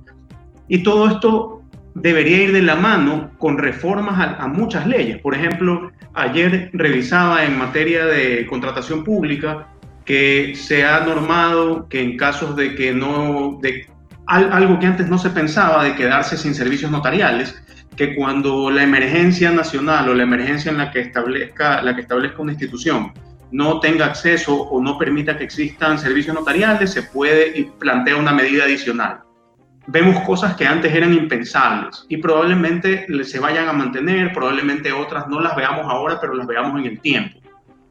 Y todo esto debería ir de la mano con reformas a, muchas leyes. Por ejemplo, ayer revisaba en materia de contratación pública que se ha normado que en casos de que no, de algo que antes no se pensaba, de quedarse sin servicios notariales, que cuando la emergencia nacional o la emergencia en la que establezca, la que establezca una institución no tenga acceso o no permita que existan servicios notariales, se puede y plantea una medida adicional vemos cosas que antes eran impensables y probablemente se vayan a mantener, probablemente otras no las veamos ahora, pero las veamos en el tiempo.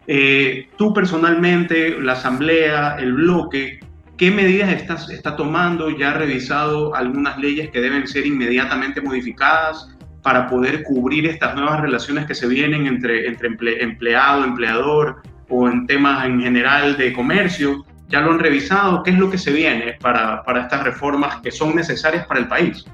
Eh, tú personalmente, la asamblea, el bloque, ¿qué medidas estás, está tomando? ¿Ya ha revisado algunas leyes que deben ser inmediatamente modificadas para poder cubrir estas nuevas relaciones que se vienen entre, entre empleado, empleador o en temas en general de comercio? ya lo han revisado, ¿qué es lo que se viene para, para estas reformas que son necesarias para el país?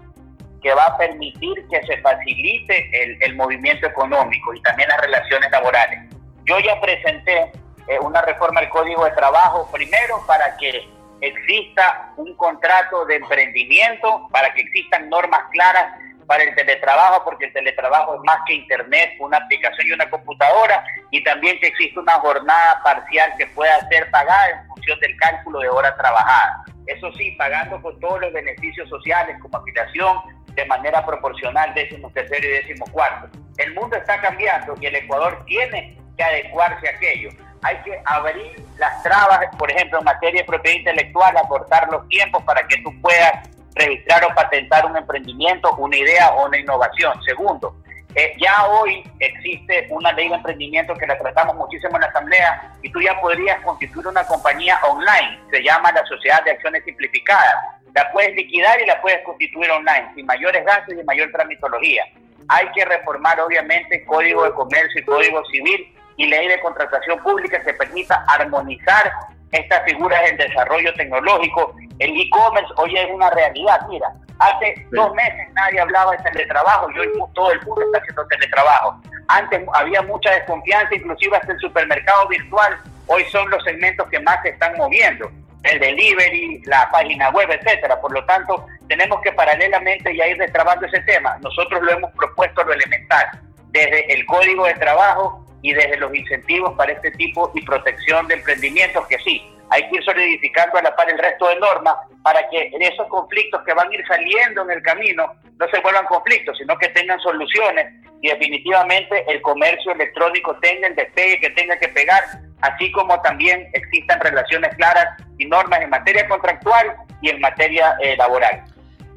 que va a permitir que se facilite el, el, movimiento económico y también las relaciones laborales. Yo ya presenté eh, una reforma al Código de Trabajo, primero para que exista un contrato de emprendimiento, para que existan normas claras para el teletrabajo, porque el teletrabajo es más que internet, una aplicación y una computadora, y también que existe una jornada parcial que pueda ser pagada en función del cálculo de horas trabajadas. Eso sí, pagando con todos los beneficios sociales como afiliación de manera proporcional, décimo tercero y décimo cuarto. El mundo está cambiando y el Ecuador tiene que adecuarse a aquello. Hay que abrir las trabas, por ejemplo, en materia de propiedad intelectual, acortar los tiempos para que tú puedas registrar o patentar un emprendimiento, una idea o una innovación. Segundo, eh, ya hoy existe una ley de emprendimiento que la tratamos muchísimo en la Asamblea y tú ya podrías constituir una compañía online, se llama la Sociedad de Acciones Simplificadas. La puedes liquidar y la puedes constituir online, sin mayores gastos y mayor tramitología. Hay que reformar obviamente Código de Comercio y Código Civil y ley de contratación pública que permita armonizar estas figuras del desarrollo tecnológico. El e-commerce hoy es una realidad. Mira, hace dos meses nadie hablaba de teletrabajo y hoy todo el mundo está haciendo teletrabajo. Antes había mucha desconfianza, inclusive hasta el supermercado virtual. Hoy son los segmentos que más se están moviendo. El delivery, la página web, etcétera. Por lo tanto, tenemos que paralelamente ya ir destrabando ese tema. Nosotros lo hemos propuesto lo elemental, desde el código de trabajo y desde los incentivos para este tipo y protección de emprendimientos, que sí, hay que ir solidificando a la par el resto de normas para que esos conflictos que van a ir saliendo en el camino no se vuelvan conflictos, sino que tengan soluciones y definitivamente el comercio electrónico tenga el despegue que tenga que pegar, así como también existan relaciones claras y normas en materia contractual y en materia eh, laboral.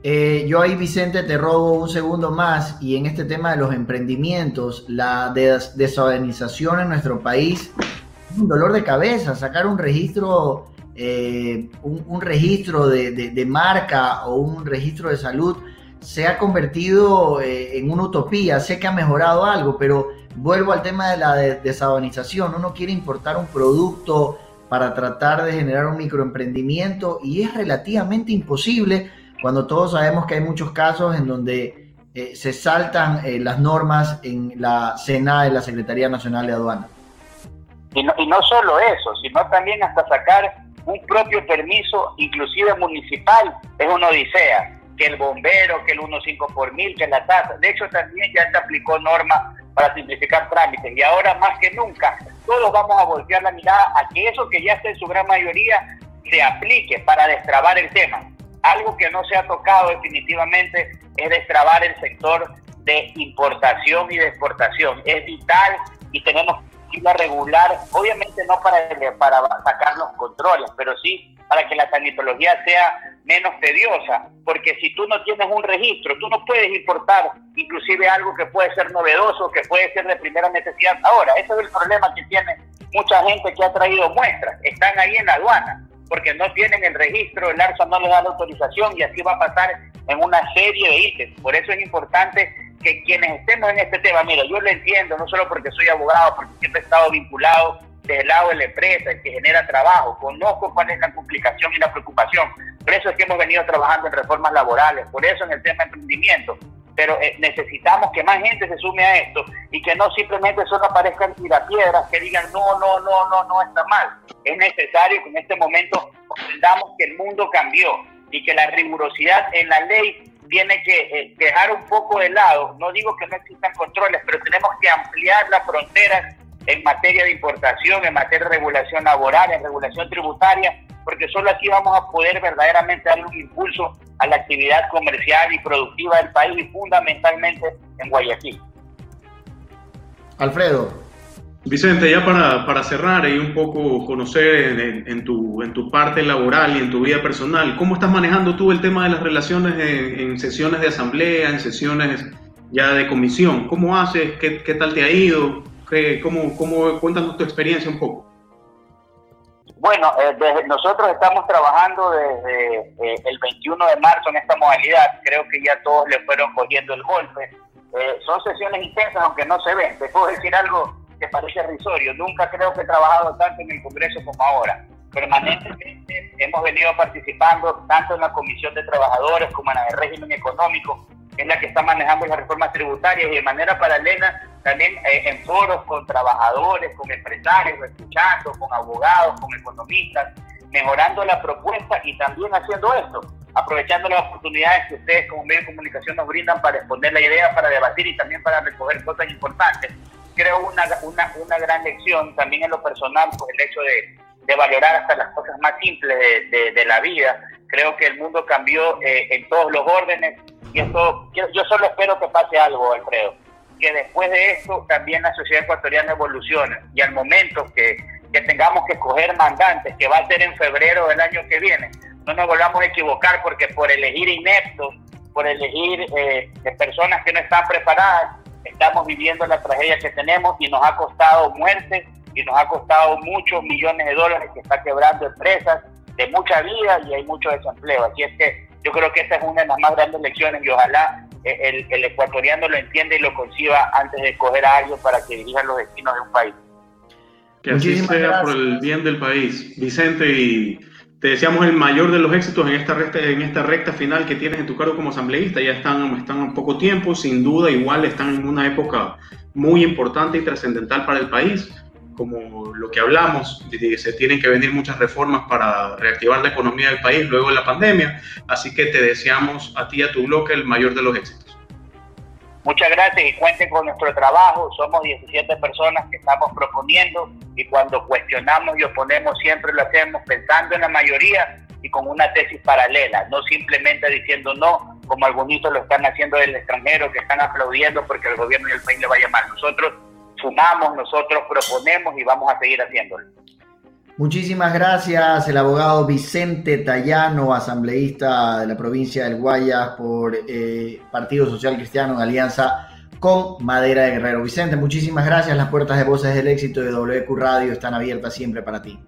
Eh, yo ahí, Vicente, te robo un segundo más y en este tema de los emprendimientos, la desorganización en nuestro país un dolor de cabeza, sacar un registro, eh, un, registro de, marca o un registro de salud se ha convertido eh, en una utopía, sé que ha mejorado algo, pero vuelvo al tema de la desorganización, uno quiere importar un producto para tratar de generar un microemprendimiento y es relativamente imposible cuando todos sabemos que hay muchos casos en donde eh, se saltan eh, las normas en la SENA de la Secretaría Nacional de Aduanas. Y no, y no solo eso, sino también hasta sacar un propio permiso, inclusive municipal, es una odisea. Que el bombero, que el 1.5 por mil, que la tasa. De hecho, también ya se aplicó norma para simplificar trámites. Y ahora más que nunca, todos vamos a voltear la mirada a que eso que ya está en su gran mayoría se aplique para destrabar el tema. Algo que no se ha tocado definitivamente es destrabar el sector de importación y de exportación. Es vital y tenemos que ir a regular, obviamente no para, para sacar los controles, pero sí para que la sanitología sea menos tediosa, porque si tú no tienes un registro, tú no puedes importar inclusive algo que puede ser novedoso, que puede ser de primera necesidad. Ahora, ese es el problema que tiene mucha gente que ha traído muestras, están ahí en la aduana, porque no tienen el registro, el ARSA no les da la autorización y así va a pasar en una serie de ítems. Por eso es importante que quienes estemos en este tema, mira, yo lo entiendo, no solo porque soy abogado, porque siempre he estado vinculado del lado de la empresa, el que genera trabajo, conozco cuál es la complicación y la preocupación. Por eso es que hemos venido trabajando en reformas laborales, por eso en el tema de emprendimiento. Pero eh, necesitamos que más gente se sume a esto y que no simplemente solo aparezcan tirapiedras que digan no, no, no, no, no está mal. Es necesario que en este momento comprendamos que el mundo cambió y que la rigurosidad en la ley tiene que eh, dejar un poco de lado. No digo que no existan controles, pero tenemos que ampliar las fronteras en materia de importación, en materia de regulación laboral, en regulación tributaria, porque solo así vamos a poder verdaderamente darle un impulso a la actividad comercial y productiva del país y fundamentalmente en Guayaquil. Alfredo. Vicente, ya para, para cerrar y un poco conocer en, tu, en tu parte laboral y en tu vida personal, ¿cómo estás manejando tú el tema de las relaciones en, sesiones de asamblea, en sesiones ya de comisión? ¿Cómo haces? ¿Qué, qué tal te ha ido? ¿Cómo, cómo, cuéntanos tu experiencia un poco? Bueno, eh, nosotros estamos trabajando desde eh, el 21 de marzo en esta modalidad. Creo que ya todos le fueron cogiendo el golpe. Eh, son sesiones intensas, aunque no se ven. Te puedo decir algo que parece risorio. Nunca creo que he trabajado tanto en el Congreso como ahora. Permanentemente hemos venido participando tanto en la Comisión de Trabajadores como en la de Régimen Económico, es la que está manejando las reformas tributarias y de manera paralela también eh, en foros con trabajadores, con empresarios, escuchando, con abogados, con economistas, mejorando la propuesta y también haciendo esto, aprovechando las oportunidades que ustedes como medio de comunicación nos brindan para exponer la idea, para debatir y también para recoger cosas importantes. Creo una, una, una gran lección también en lo personal, pues el hecho de, de valorar hasta las cosas más simples de, de, la vida. Creo que el mundo cambió eh, en todos los órdenes y esto, yo solo espero que pase algo, Alfredo que después de esto también la sociedad ecuatoriana evolucione y al momento que, que tengamos que escoger mandantes, que va a ser en febrero del año que viene, no nos volvamos a equivocar porque por elegir ineptos, por elegir eh, personas que no están preparadas, estamos viviendo la tragedia que tenemos y nos ha costado muerte y nos ha costado muchos millones de dólares que está quebrando empresas de mucha vida y hay mucho desempleo. Así es que yo creo que esta es una de las más grandes lecciones y ojalá el, el, ecuatoriano lo entienda y lo conciba antes de escoger a alguien para que dirija los destinos de un país. Que así sea por el bien del país. Vicente, y te deseamos el mayor de los éxitos en esta recta, en esta recta final que tienes en tu cargo como asambleísta. Ya están, están un poco tiempo, sin duda, igual están en una época muy importante y trascendental para el país como lo que hablamos, se tienen que venir muchas reformas para reactivar la economía del país luego de la pandemia, así que te deseamos a ti y a tu bloque el mayor de los éxitos. Muchas gracias y cuenten con nuestro trabajo. Somos 17 personas que estamos proponiendo y cuando cuestionamos y oponemos siempre lo hacemos pensando en la mayoría y con una tesis paralela, no simplemente diciendo no, como algunos lo están haciendo del extranjero, que están aplaudiendo porque el gobierno y el país le vaya mal. Nosotros sumamos, nosotros proponemos y vamos a seguir haciéndolo. Muchísimas gracias, el abogado Vicente Tallano, asambleísta de la provincia del Guayas por eh, Partido Social Cristiano en alianza con Madera de Guerrero. Vicente, muchísimas gracias. Las puertas de Voces del Éxito de WQ Radio están abiertas siempre para ti.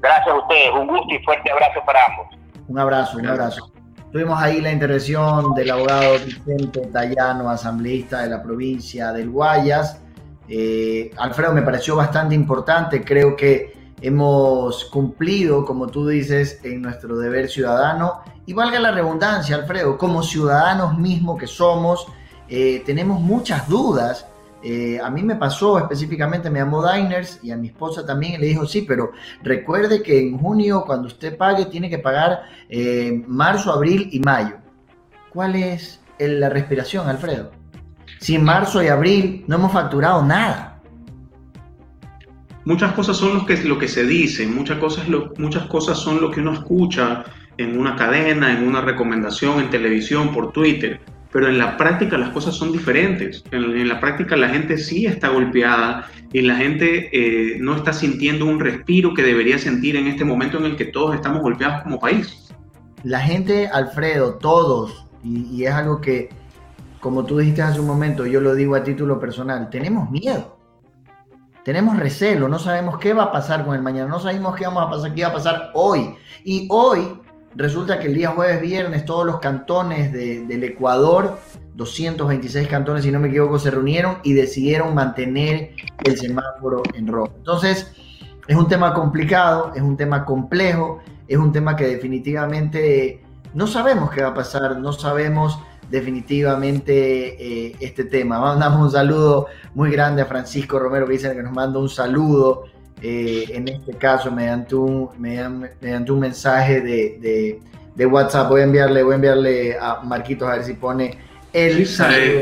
Gracias a ustedes, un gusto y fuerte abrazo para ambos. Un abrazo, un abrazo. Tuvimos ahí la intervención del abogado Vicente Tallano, asambleísta de la provincia del Guayas. Eh, Alfredo, me pareció bastante importante. Creo que hemos cumplido, como tú dices, en nuestro deber ciudadano. Y valga la redundancia, Alfredo, como ciudadanos mismos que somos, eh, tenemos muchas dudas. Eh, a mí me pasó específicamente, me llamó Diners y a mi esposa también, y le dijo, sí, pero recuerde que en junio, cuando usted pague, tiene que pagar marzo, abril y mayo. ¿Cuál es la respiración, Alfredo? Si en marzo y abril no hemos facturado nada? Muchas cosas son lo que, lo que se dice, muchas cosas, muchas cosas son lo que uno escucha en una cadena, en una recomendación, en televisión, por Twitter, pero en la práctica las cosas son diferentes. En, la práctica la gente sí está golpeada y la gente eh, no está sintiendo un respiro que debería sentir en este momento en el que todos estamos golpeados como país. la gente, Alfredo, todos, y, es algo que, como tú dijiste hace un momento, yo lo digo a título personal, tenemos miedo. Tenemos recelo, no sabemos qué va a pasar con el mañana, no sabemos qué vamos a pasar, qué va a pasar hoy. Y hoy resulta que el día jueves, viernes, todos los cantones del Ecuador, 226 cantones, si no me equivoco, se reunieron y decidieron mantener el semáforo en rojo. Entonces, es un tema complicado, es un tema complejo, es un tema que definitivamente no sabemos qué va a pasar, no sabemos definitivamente eh, este tema. Mandamos un saludo muy grande a Francisco Romero que que nos manda un saludo, eh, en este caso mediante un, mediante, un mensaje de, de, WhatsApp. Voy a enviarle, voy a enviarle a Marquitos a ver si pone el saludo.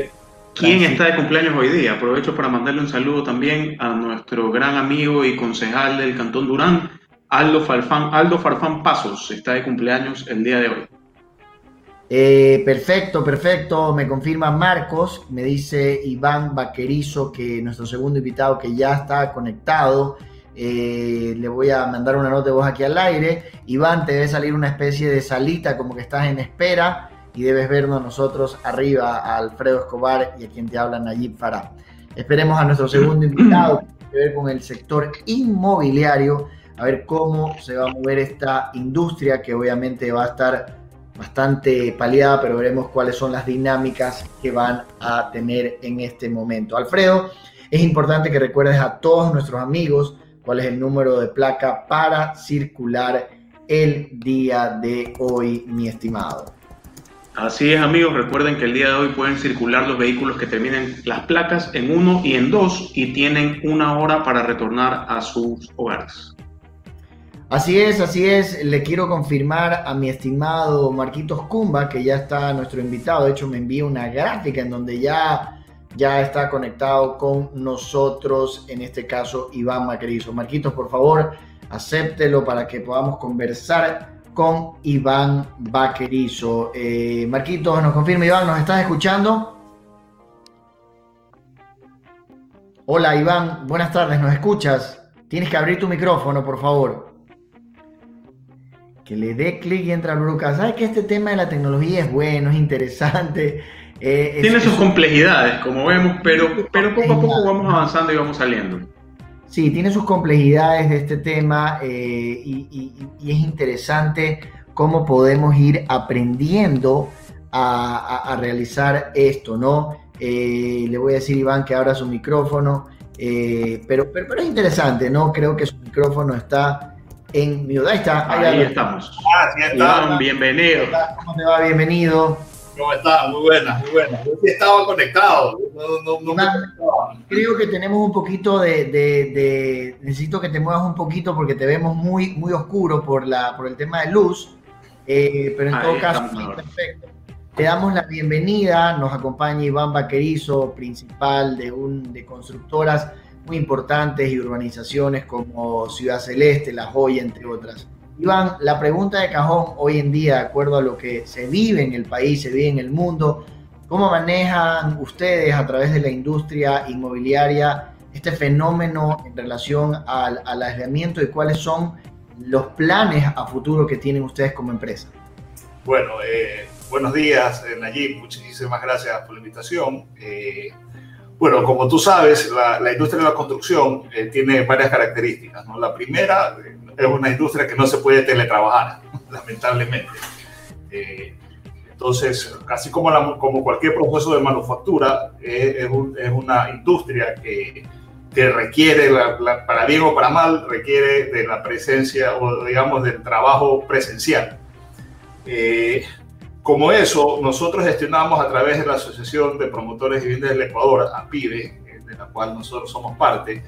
¿Quién está de cumpleaños hoy día? Aprovecho para mandarle un saludo también a nuestro gran amigo y concejal del Cantón Durán, Aldo Farfán, Aldo Farfán Pasos, está de cumpleaños el día de hoy. Eh, perfecto, perfecto. Me confirma Marcos, me dice Iván Vaquerizo que nuestro segundo invitado que ya está conectado. Eh, le voy a mandar una nota de voz aquí al aire. Iván, te debe salir una especie de salita como que estás en espera y debes vernos nosotros arriba a Alfredo Escobar y a quien te habla Nayib Farah. Esperemos a nuestro segundo invitado que tiene que ver con el sector inmobiliario, a ver cómo se va a mover esta industria que obviamente va a estar bastante paliada, pero veremos cuáles son las dinámicas que van a tener en este momento. Alfredo, es importante que recuerdes a todos nuestros amigos cuál es el número de placa para circular el día de hoy, mi estimado. Así es, amigos. Recuerden que el día de hoy pueden circular los vehículos que terminen las placas en 1 y en 2 y tienen una hora para retornar a sus hogares. Así es, así es. Le quiero confirmar a mi estimado Marquitos Cumba, que ya está nuestro invitado. De hecho, me envía una gráfica en donde ya, ya está conectado con nosotros, en este caso Iván Macrizo. Marquitos, por favor, acéptelo para que podamos conversar con Iván Vaquerizo. Eh, Marquitos, nos confirma Iván, ¿nos estás escuchando? Hola Iván, buenas tardes, ¿nos escuchas? Tienes que abrir tu micrófono, por favor que le dé clic y entra al broadcast. Sabes que este tema de la tecnología es bueno, es interesante. Eh, Tiene sus complejidades, como vemos, pero, pero poco a poco vamos avanzando y vamos saliendo. Sí, tiene sus complejidades de este tema eh, y, es interesante cómo podemos ir aprendiendo a, realizar esto, ¿no? Eh, le voy a decir Iván que abra su micrófono, pero, pero, pero, es interesante, ¿no? Creo que su micrófono está en mi Ahí está. Ahí, estamos. Ah, sí está. bienvenido. ¿Cómo te va? Bienvenido. ¿Cómo está? Muy buena, muy buena. Yo sí estaba conectado. No, no, creo que tenemos un poquito de, de, Necesito que te muevas un poquito porque te vemos muy, muy oscuro por, la, por el tema de luz. Eh, pero en todo caso, perfecto. Te damos la bienvenida. Nos acompaña Iván Vaquerizo, principal de, un, de constructoras muy importantes y urbanizaciones como Ciudad Celeste, La Joya, entre otras. Iván, la pregunta de cajón hoy en día, de acuerdo a lo que se vive en el país, se vive en el mundo, ¿cómo manejan ustedes a través de la industria inmobiliaria este fenómeno en relación al, aislamiento y cuáles son los planes a futuro que tienen ustedes como empresa? Bueno, eh, buenos días, eh, Nayib, muchísimas gracias por la invitación. Eh, bueno, como tú sabes, la, industria de la construcción eh, tiene varias características. La primera eh, es una industria que no se puede teletrabajar, lamentablemente. Eh, entonces, casi como, como cualquier proceso de manufactura, es, una industria que, que requiere, para bien o para mal, requiere de la presencia o, digamos, del trabajo presencial. Como eso, nosotros gestionamos a través de la Asociación de Promotores de Viviendas del Ecuador, APIDE, eh, de la cual nosotros somos parte,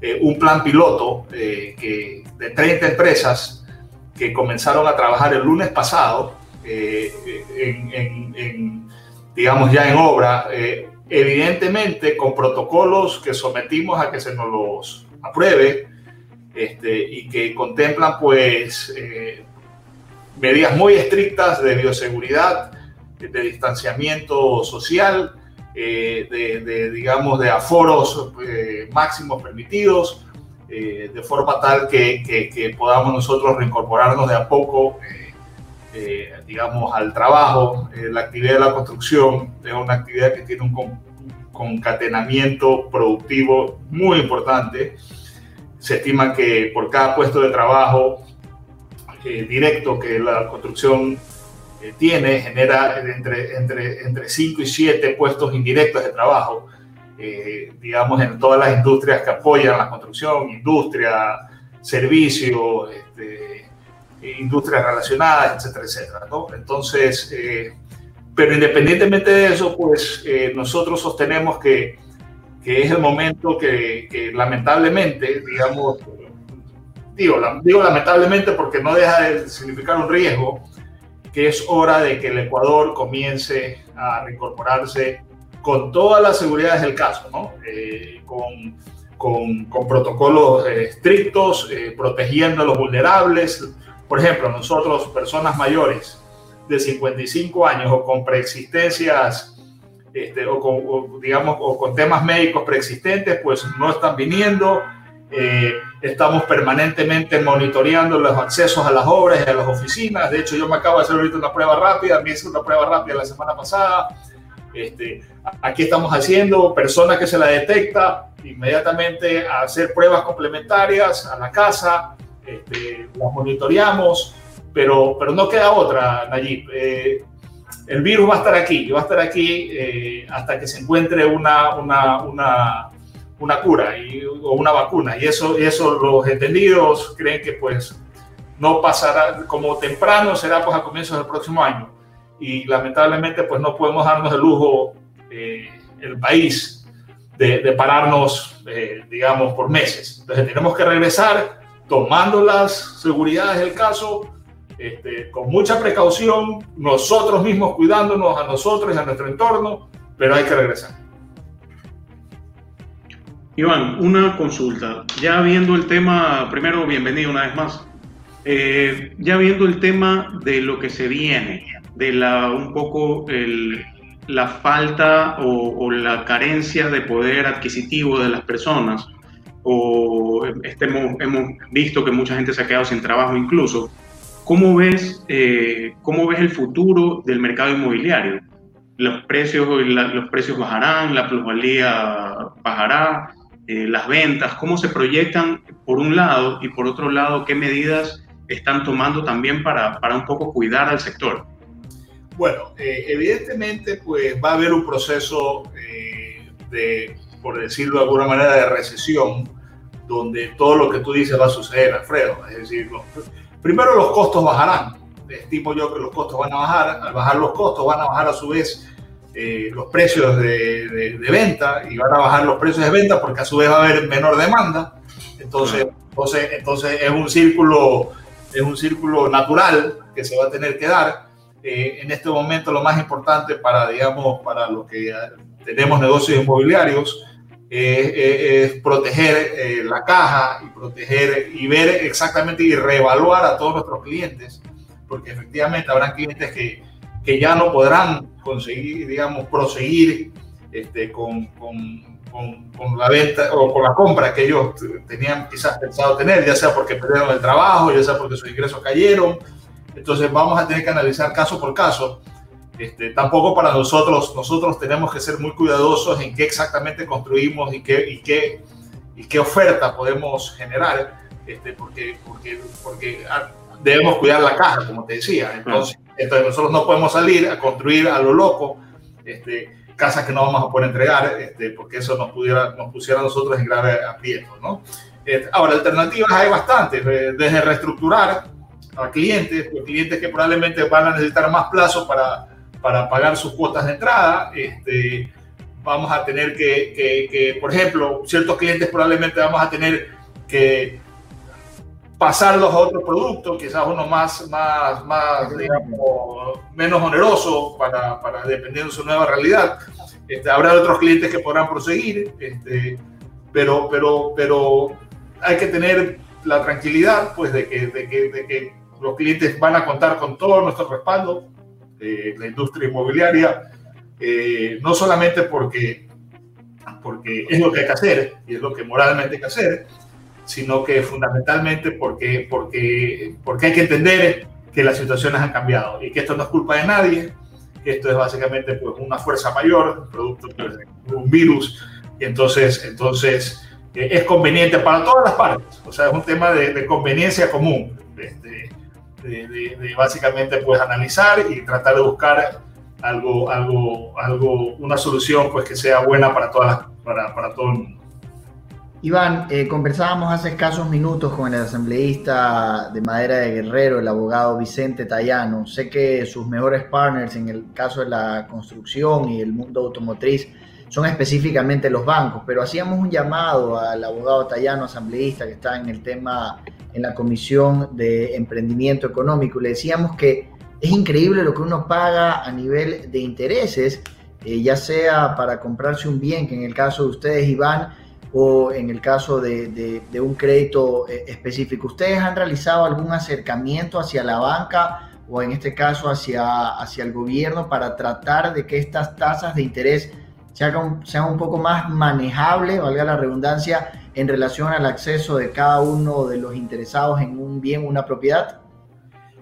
eh, un plan piloto eh, que, de 30 empresas que comenzaron a trabajar el lunes pasado, en, digamos ya en obra, evidentemente con protocolos que sometimos a que se nos los apruebe este, y que contemplan pues medidas muy estrictas de bioseguridad, de distanciamiento social, eh, de, digamos, de aforos eh, máximos permitidos, eh, de forma tal que, que, podamos nosotros reincorporarnos de a poco eh, digamos, al trabajo. Eh, la actividad de la construcción es una actividad que tiene un concatenamiento productivo muy importante. Se estima que por cada puesto de trabajo eh, directo que la construcción tiene, genera entre, entre, entre 5 y 7 puestos indirectos de trabajo, digamos, en todas las industrias que apoyan la construcción, industria, servicios, este, eh, industrias relacionadas, etcétera, etcétera. ¿no? Entonces, eh, pero independientemente de eso, pues eh, nosotros sostenemos que, que, es el momento que, que lamentablemente, digamos, digo, digo lamentablemente porque no deja de significar un riesgo, que es hora de que el Ecuador comience a reincorporarse con todas las seguridades del caso, ¿no? con, con, con, protocolos estrictos, protegiendo a los vulnerables, por ejemplo, nosotros, personas mayores de 55 años o con preexistencias, este, o, con, digamos, o con temas médicos preexistentes, pues no están viniendo. Eh, estamos permanentemente monitoreando los accesos a las obras y a las oficinas. De hecho, yo me acabo de hacer ahorita una prueba rápida, me hice una prueba rápida la semana pasada. Este, aquí estamos haciendo, personas que se la detecta, inmediatamente a hacer pruebas complementarias a la casa, este, las monitoreamos, pero, pero no queda otra, Nayib. Eh, el virus va a estar aquí, va a estar aquí eh, hasta que se encuentre una, una, una, una cura y, o una vacuna. Y eso, eso los entendidos creen que pues no pasará como temprano, será pues a comienzos del próximo año. Y lamentablemente pues no podemos darnos el lujo, eh, el país, de, pararnos, digamos, por meses. Entonces tenemos que regresar tomando las seguridades del caso, este, con mucha precaución, nosotros mismos cuidándonos a nosotros y a nuestro entorno, pero hay que regresar. Iván, una consulta. Ya viendo el tema, primero, bienvenido una vez más. Eh, ya viendo el tema de lo que se viene, de la un poco la falta o, o, la carencia de poder adquisitivo de las personas, o estemos, hemos visto que mucha gente se ha quedado sin trabajo incluso. ¿Cómo ves, eh, cómo ves el futuro del mercado inmobiliario? ¿Los precios, los precios bajarán? ¿La plusvalía bajará? Eh, ¿Las ventas? ¿Cómo se proyectan por un lado? Y por otro lado, ¿qué medidas están tomando también para, para un poco cuidar al sector? Bueno, eh, evidentemente pues va a haber un proceso de por decirlo de alguna manera, de recesión, donde todo lo que tú dices va a suceder, Alfredo. Es decir, primero los costos bajarán. Estimo yo que los costos van a bajar. Al bajar los costos, van a bajar a su vez eh, los precios de, venta y van a bajar los precios de venta porque a su vez va a haber menor demanda. Entonces, entonces, entonces es un círculo es un círculo natural que se va a tener que dar. Eh, en este momento lo más importante para, digamos, para los que tenemos negocios inmobiliarios es proteger eh, la caja y proteger y ver exactamente y reevaluar a todos nuestros clientes, porque efectivamente habrán clientes que, que ya no podrán conseguir, digamos, proseguir este, con, con, con, la venta o con la compra que ellos tenían quizás pensado tener, ya sea porque perdieron el trabajo, ya sea porque sus ingresos cayeron. Entonces vamos a tener que analizar caso por caso este, tampoco para nosotros, nosotros tenemos que ser muy cuidadosos en qué exactamente construimos y qué, y qué, y qué oferta podemos generar, este, porque, porque, porque ah, debemos cuidar la caja, como te decía. Entonces, entonces, nosotros no podemos salir a construir a lo loco este, casas que no vamos a poder entregar, este, porque eso nos, pudiera, nos pusiera a nosotros en grave aprieto. ¿no? Este, ahora, alternativas hay bastantes, desde reestructurar a clientes, pues, clientes que probablemente van a necesitar más plazo para para pagar sus cuotas de entrada. Este, vamos a tener que, que, por ejemplo, ciertos clientes probablemente vamos a tener que pasarlos a otro producto, quizás uno más, más, más digamos, menos oneroso para, para, dependiendo de su nueva realidad. Este, habrá otros clientes que podrán proseguir, este, pero, pero, pero hay que tener la tranquilidad pues, de, que, de, que, de que los clientes van a contar con todo nuestro respaldo la industria inmobiliaria, eh, no solamente porque, porque es lo que hay que hacer y es lo que moralmente hay que hacer, sino que fundamentalmente porque, porque, porque hay que entender que las situaciones han cambiado y que esto no es culpa de nadie, que esto es básicamente pues, una fuerza mayor, producto pues, de un virus, y entonces, entonces eh, es conveniente para todas las partes, o sea, es un tema de, conveniencia común, de, de, básicamente pues analizar y tratar de buscar algo, algo, algo, una solución pues que sea buena para, todas para, para todo el mundo. Iván, eh, conversábamos hace escasos minutos con el asambleísta de Madera de Guerrero, el abogado Vicente Tayano. Sé que sus mejores partners en el caso de la construcción y el mundo automotriz son específicamente los bancos, pero hacíamos un llamado al abogado Tayano, asambleísta, que está en el tema, en la Comisión de Emprendimiento Económico, le decíamos que es increíble lo que uno paga a nivel de intereses, eh, ya sea para comprarse un bien, que en el caso de ustedes, Iván, o en el caso de, un crédito eh, específico. ¿Ustedes han realizado algún acercamiento hacia la banca o en este caso hacia, hacia el gobierno para tratar de que estas tasas de interés sean, un poco más manejables, valga la redundancia, en relación al acceso de cada uno de los interesados en un bien, una propiedad?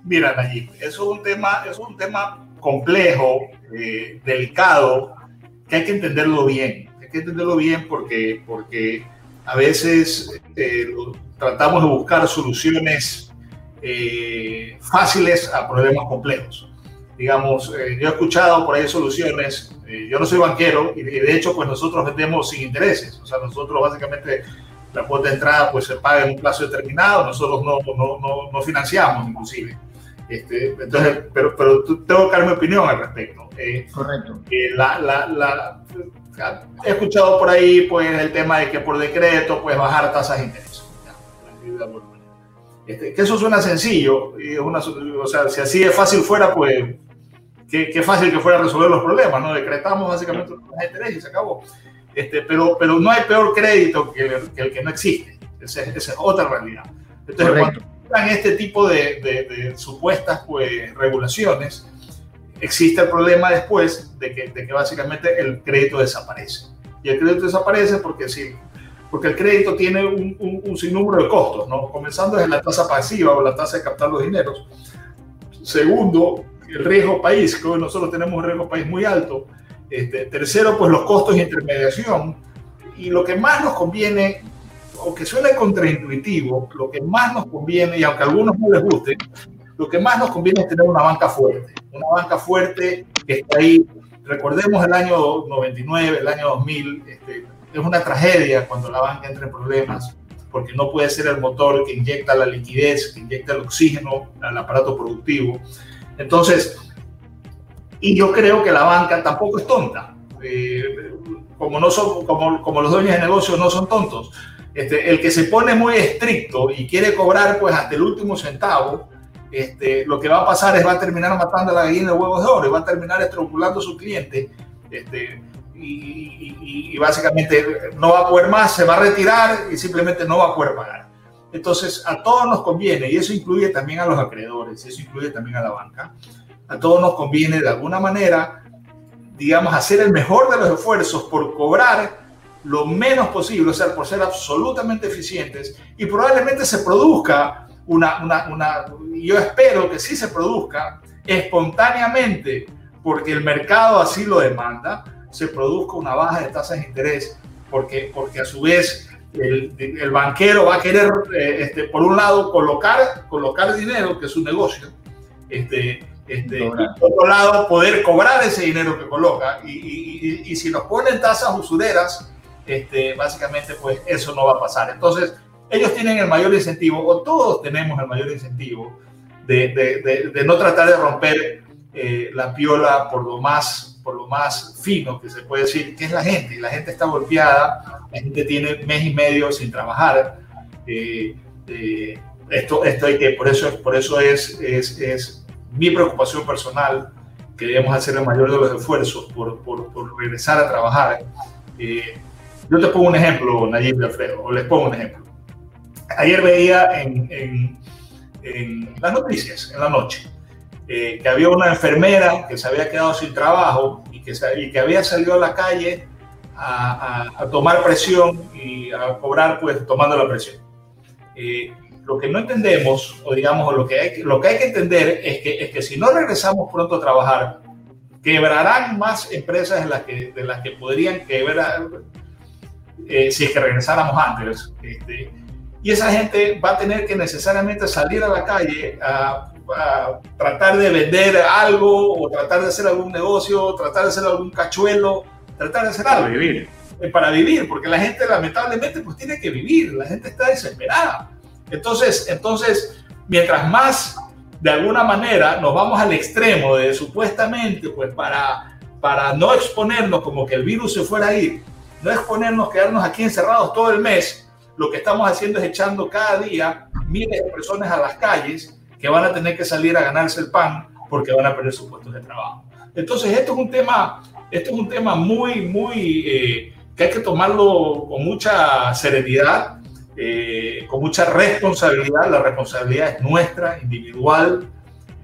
Mira, Nayib, eso es un tema, es un tema complejo, eh, delicado, que hay que entenderlo bien que entenderlo bien porque, porque a veces eh, tratamos de buscar soluciones eh, fáciles a problemas complejos. Digamos, eh, yo he escuchado por ahí soluciones, yo no soy banquero y de hecho pues nosotros vendemos sin intereses, o sea, nosotros básicamente la cuota de entrada pues se paga en un plazo determinado, nosotros no, no, no, no financiamos inclusive. Este, entonces, pero, pero tengo que dar mi opinión al respecto. Correcto. la, la, la, he escuchado por ahí pues el tema de que por decreto pues bajar tasas de interés. Este, que eso suena sencillo, y una, o sea, si así de fácil fuera, pues qué, qué, fácil que fuera resolver los problemas, ¿no? Decretamos básicamente tasas de interés y se acabó. Este, pero, pero no hay peor crédito que el que, el que no existe. Esa es, esa es, otra realidad. Entonces, Correcto. cuando este tipo de, de, de supuestas pues, regulaciones, existe el problema después de que, de que básicamente el crédito desaparece. Y el crédito desaparece porque sí, porque el crédito tiene un, un, sinnúmero de costos, ¿no? Comenzando desde la tasa pasiva o la tasa de captar los dineros. Segundo, el riesgo país, que hoy nosotros tenemos un riesgo país muy alto. Este, tercero, pues los costos de intermediación. Y lo que más nos conviene, o que suena contraintuitivo, lo que más nos conviene, y aunque a algunos no les guste, lo que más nos conviene es tener una banca fuerte, una banca fuerte que está ahí. Recordemos el año 99, el año 2000, este, es una tragedia cuando la banca entra en problemas, porque no puede ser el motor que inyecta la liquidez, que inyecta el oxígeno al aparato productivo. Entonces, y yo creo que la banca tampoco es tonta. Eh, como, no son, como, como los dueños de negocios no son tontos. Este, el que se pone muy estricto y quiere cobrar pues hasta el último centavo, este, lo que va a pasar es va a terminar matando a la gallina de huevos de oro y va a terminar estrangulando a su cliente este, y, básicamente no va a poder más, se va a retirar y simplemente no va a poder pagar. Entonces, a todos nos conviene, y eso incluye también a los acreedores, eso incluye también a la banca, a todos nos conviene de alguna manera, digamos, hacer el mejor de los esfuerzos por cobrar lo menos posible, o sea, por ser absolutamente eficientes y probablemente se produzca una, una, una, yo espero que sí se produzca espontáneamente, porque el mercado así lo demanda, se produzca una baja de tasas de interés, porque, porque a su vez el, el banquero va a querer, eh, este, por un lado, colocar, colocar dinero, que es su negocio, este, este, y por otro lado, poder cobrar ese dinero que coloca, y, y, y, y si nos ponen tasas usureras, este, básicamente, pues eso no va a pasar. Entonces, ellos tienen el mayor incentivo, o todos tenemos el mayor incentivo, de, de, de, no tratar de romper eh, la piola por lo, más, por lo más fino que se puede decir, que es la gente. La gente está golpeada, la gente tiene mes y medio sin trabajar. Eh, eh, esto, esto hay que, por eso, por eso es, es, es, mi preocupación personal, que debemos hacer el mayor de los esfuerzos por, por, por regresar a trabajar. yo te pongo un ejemplo, Nayib y Alfredo, o les pongo un ejemplo ayer veía en, las noticias, en la noche, eh, que había una enfermera que se había quedado sin trabajo y que, que había salido a la calle a, tomar presión y a cobrar, pues, tomando la presión. Eh, lo que no entendemos, o digamos, lo que hay, lo que, hay que entender es que, es que si no regresamos pronto a trabajar, quebrarán más empresas de las que, de las que podrían quebrar eh, si es que regresáramos antes. Este, y esa gente va a tener que necesariamente salir a la calle a, tratar de vender algo o tratar de hacer algún negocio, tratar de hacer algún cachuelo, tratar de hacer algo. Para vivir. Eh, para vivir, porque la gente lamentablemente pues tiene que vivir, la gente está desesperada. Entonces, entonces mientras más de alguna manera nos vamos al extremo de supuestamente pues para, para no exponernos como que el virus se fuera a ir, no exponernos, quedarnos aquí encerrados todo el mes, lo que estamos haciendo es echando cada día miles de personas a las calles que van a tener que salir a ganarse el pan porque van a perder sus puestos de trabajo. Entonces, esto es un tema, esto es un tema muy, muy, eh, que hay que tomarlo con mucha serenidad, eh, con mucha responsabilidad. La responsabilidad es nuestra, individual,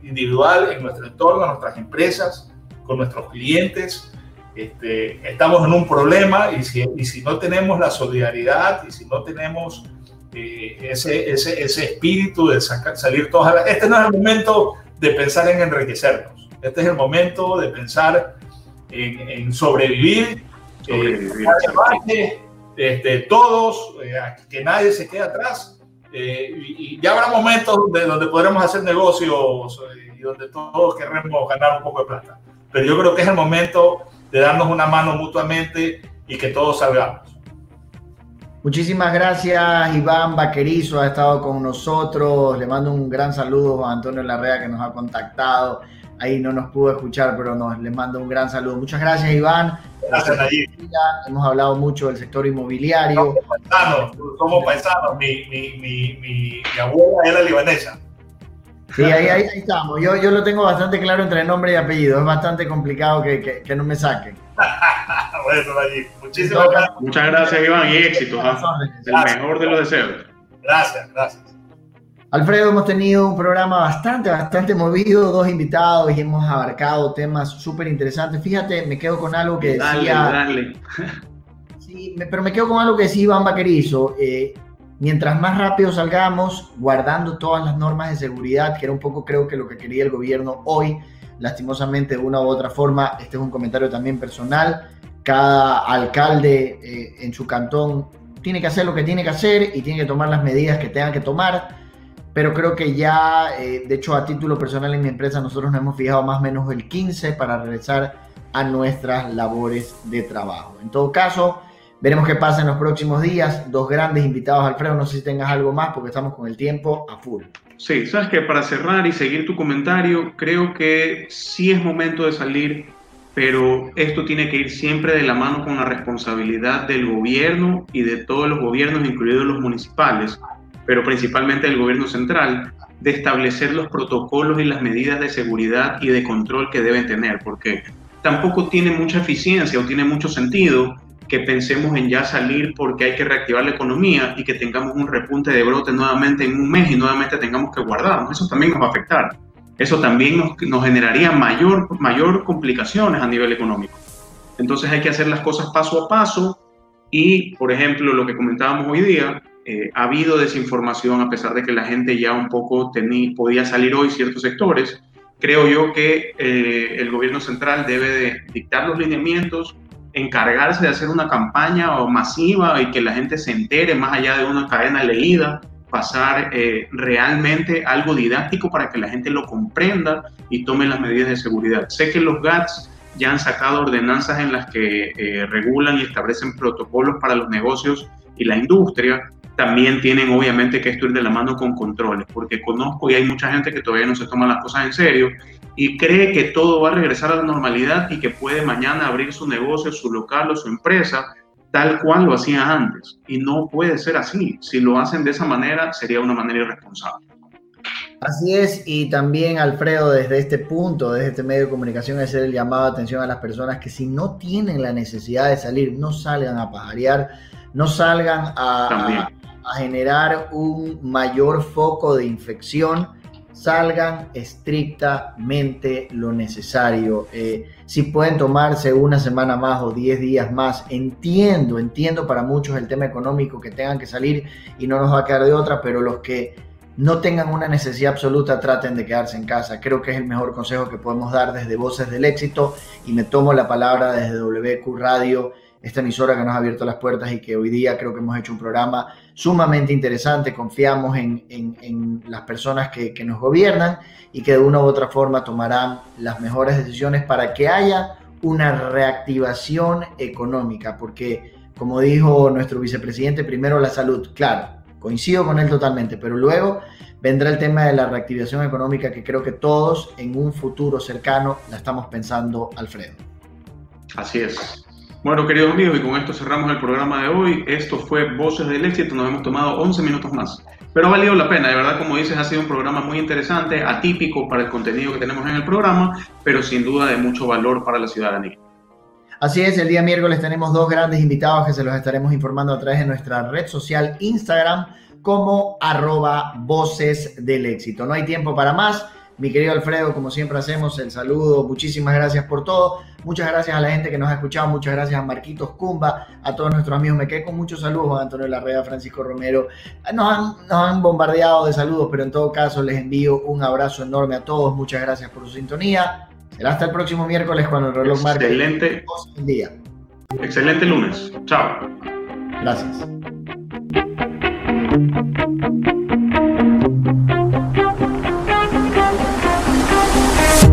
individual en nuestro entorno, en nuestras empresas, con nuestros clientes. Este, estamos en un problema y si, y si, no tenemos la solidaridad y si no tenemos eh, ese, ese, ese, espíritu de salir todas las... Este no es el momento de pensar en enriquecernos, este es el momento de pensar en, sobrevivir, eh, este, todos, eh, que nadie se quede atrás. y, ya habrá momentos donde, donde podremos hacer negocios y donde todos querremos ganar un poco de plata. Pero yo creo que es el momento de darnos una mano mutuamente y que todos salgamos. Muchísimas gracias, Iván Vaquerizo ha estado con nosotros. Le mando un gran saludo a Antonio Larrea que nos ha contactado. Ahí no nos pudo escuchar, pero nos le mando un gran saludo. Muchas gracias, Iván. Gracias, Hemos hablado mucho del sector inmobiliario. Somos paisanos, somos paisanos. Mi, mi, mi, mi, abuela era libanesa. Sí, ahí, ahí, estamos. Yo, yo lo tengo bastante claro entre nombre y apellido. Es bastante complicado que, que, que no me saquen. bueno, Muchísimas gracias. Muchas gracias, Iván, y éxito. ¿ah? El mejor de los deseos. Gracias, gracias. Alfredo, hemos tenido un programa bastante, bastante movido, dos invitados y hemos abarcado temas súper interesantes. Fíjate, me quedo con algo que decía... Dale, Sí, pero me quedo con algo que decía Iván Vaquerizo. Eh, mientras más rápido salgamos, guardando todas las normas de seguridad, que era un poco creo que lo que quería el gobierno hoy, lastimosamente de una u otra forma, este es un comentario también personal, cada alcalde eh, en su cantón tiene que hacer lo que tiene que hacer y tiene que tomar las medidas que tenga que tomar, pero creo que ya, eh, de hecho a título personal en mi empresa, nosotros nos hemos fijado más o menos el 15 para regresar a nuestras labores de trabajo. En todo caso, Veremos qué pasa en los próximos días. Dos grandes invitados, Alfredo. No sé si tengas algo más porque estamos con el tiempo a full. Sí, sabes que para cerrar y seguir tu comentario, creo que sí es momento de salir, pero esto tiene que ir siempre de la mano con la responsabilidad del gobierno y de todos los gobiernos, incluidos los municipales, pero principalmente del gobierno central, de establecer los protocolos y las medidas de seguridad y de control que deben tener, porque tampoco tiene mucha eficiencia o tiene mucho sentido que pensemos en ya salir porque hay que reactivar la economía y que tengamos un repunte de brote nuevamente en un mes y nuevamente tengamos que guardarnos. Eso también nos va a afectar. Eso también nos, nos generaría mayor, mayor complicaciones a nivel económico. Entonces hay que hacer las cosas paso a paso y, por ejemplo, lo que comentábamos hoy día, eh, ha habido desinformación a pesar de que la gente ya un poco tenía, podía salir hoy ciertos sectores. Creo yo que eh, el gobierno central debe de dictar los lineamientos, encargarse de hacer una campaña masiva y que la gente se entere más allá de una cadena leída, pasar eh, realmente algo didáctico para que la gente lo comprenda y tome las medidas de seguridad. Sé que los GATS ya han sacado ordenanzas en las que eh, regulan y establecen protocolos para los negocios y la industria. También tienen obviamente que esto ir de la mano con controles, porque conozco y hay mucha gente que todavía no se toma las cosas en serio y cree que todo va a regresar a la normalidad y que puede mañana abrir su negocio, su local o su empresa tal cual lo hacía antes. Y no puede ser así. Si lo hacen de esa manera, sería una manera irresponsable. Así es, y también Alfredo, desde este punto, desde este medio de comunicación, hacer el llamado de atención a las personas que si no tienen la necesidad de salir, no salgan a pajarear, no salgan a, a generar un mayor foco de infección salgan estrictamente lo necesario. Eh, si pueden tomarse una semana más o 10 días más, entiendo, entiendo para muchos el tema económico que tengan que salir y no nos va a quedar de otra, pero los que no tengan una necesidad absoluta, traten de quedarse en casa. Creo que es el mejor consejo que podemos dar desde Voces del Éxito y me tomo la palabra desde WQ Radio, esta emisora que nos ha abierto las puertas y que hoy día creo que hemos hecho un programa sumamente interesante. Confiamos en, las personas que, que nos gobiernan y que de una u otra forma tomarán las mejores decisiones para que haya una reactivación económica, porque como dijo nuestro vicepresidente, primero la salud, claro, coincido con él totalmente, pero luego vendrá el tema de la reactivación económica que creo que todos en un futuro cercano la estamos pensando, Alfredo. Así es. Bueno, queridos amigos, y con esto cerramos el programa de hoy. Esto fue Voces del Éxito, nos hemos tomado 11 minutos más. Pero ha valido la pena, de verdad, como dices, ha sido un programa muy interesante, atípico para el contenido que tenemos en el programa, pero sin duda de mucho valor para la ciudadanía. Así es, el día miércoles tenemos dos grandes invitados que se los estaremos informando a través de nuestra red social Instagram como arroba voces del éxito. No hay tiempo para más. Mi querido Alfredo, como siempre hacemos, el saludo, muchísimas gracias por todo. Muchas gracias a la gente que nos ha escuchado, muchas gracias a Marquitos Cumba, a todos nuestros amigos. Me quedé con muchos saludos, a Antonio Larrea, Francisco Romero. Nos han, nos han bombardeado de saludos, pero en todo caso les envío un abrazo enorme a todos. Muchas gracias por su sintonía. Será hasta el próximo miércoles cuando el reloj marque. Excelente. Día. Excelente lunes. Chao. Gracias.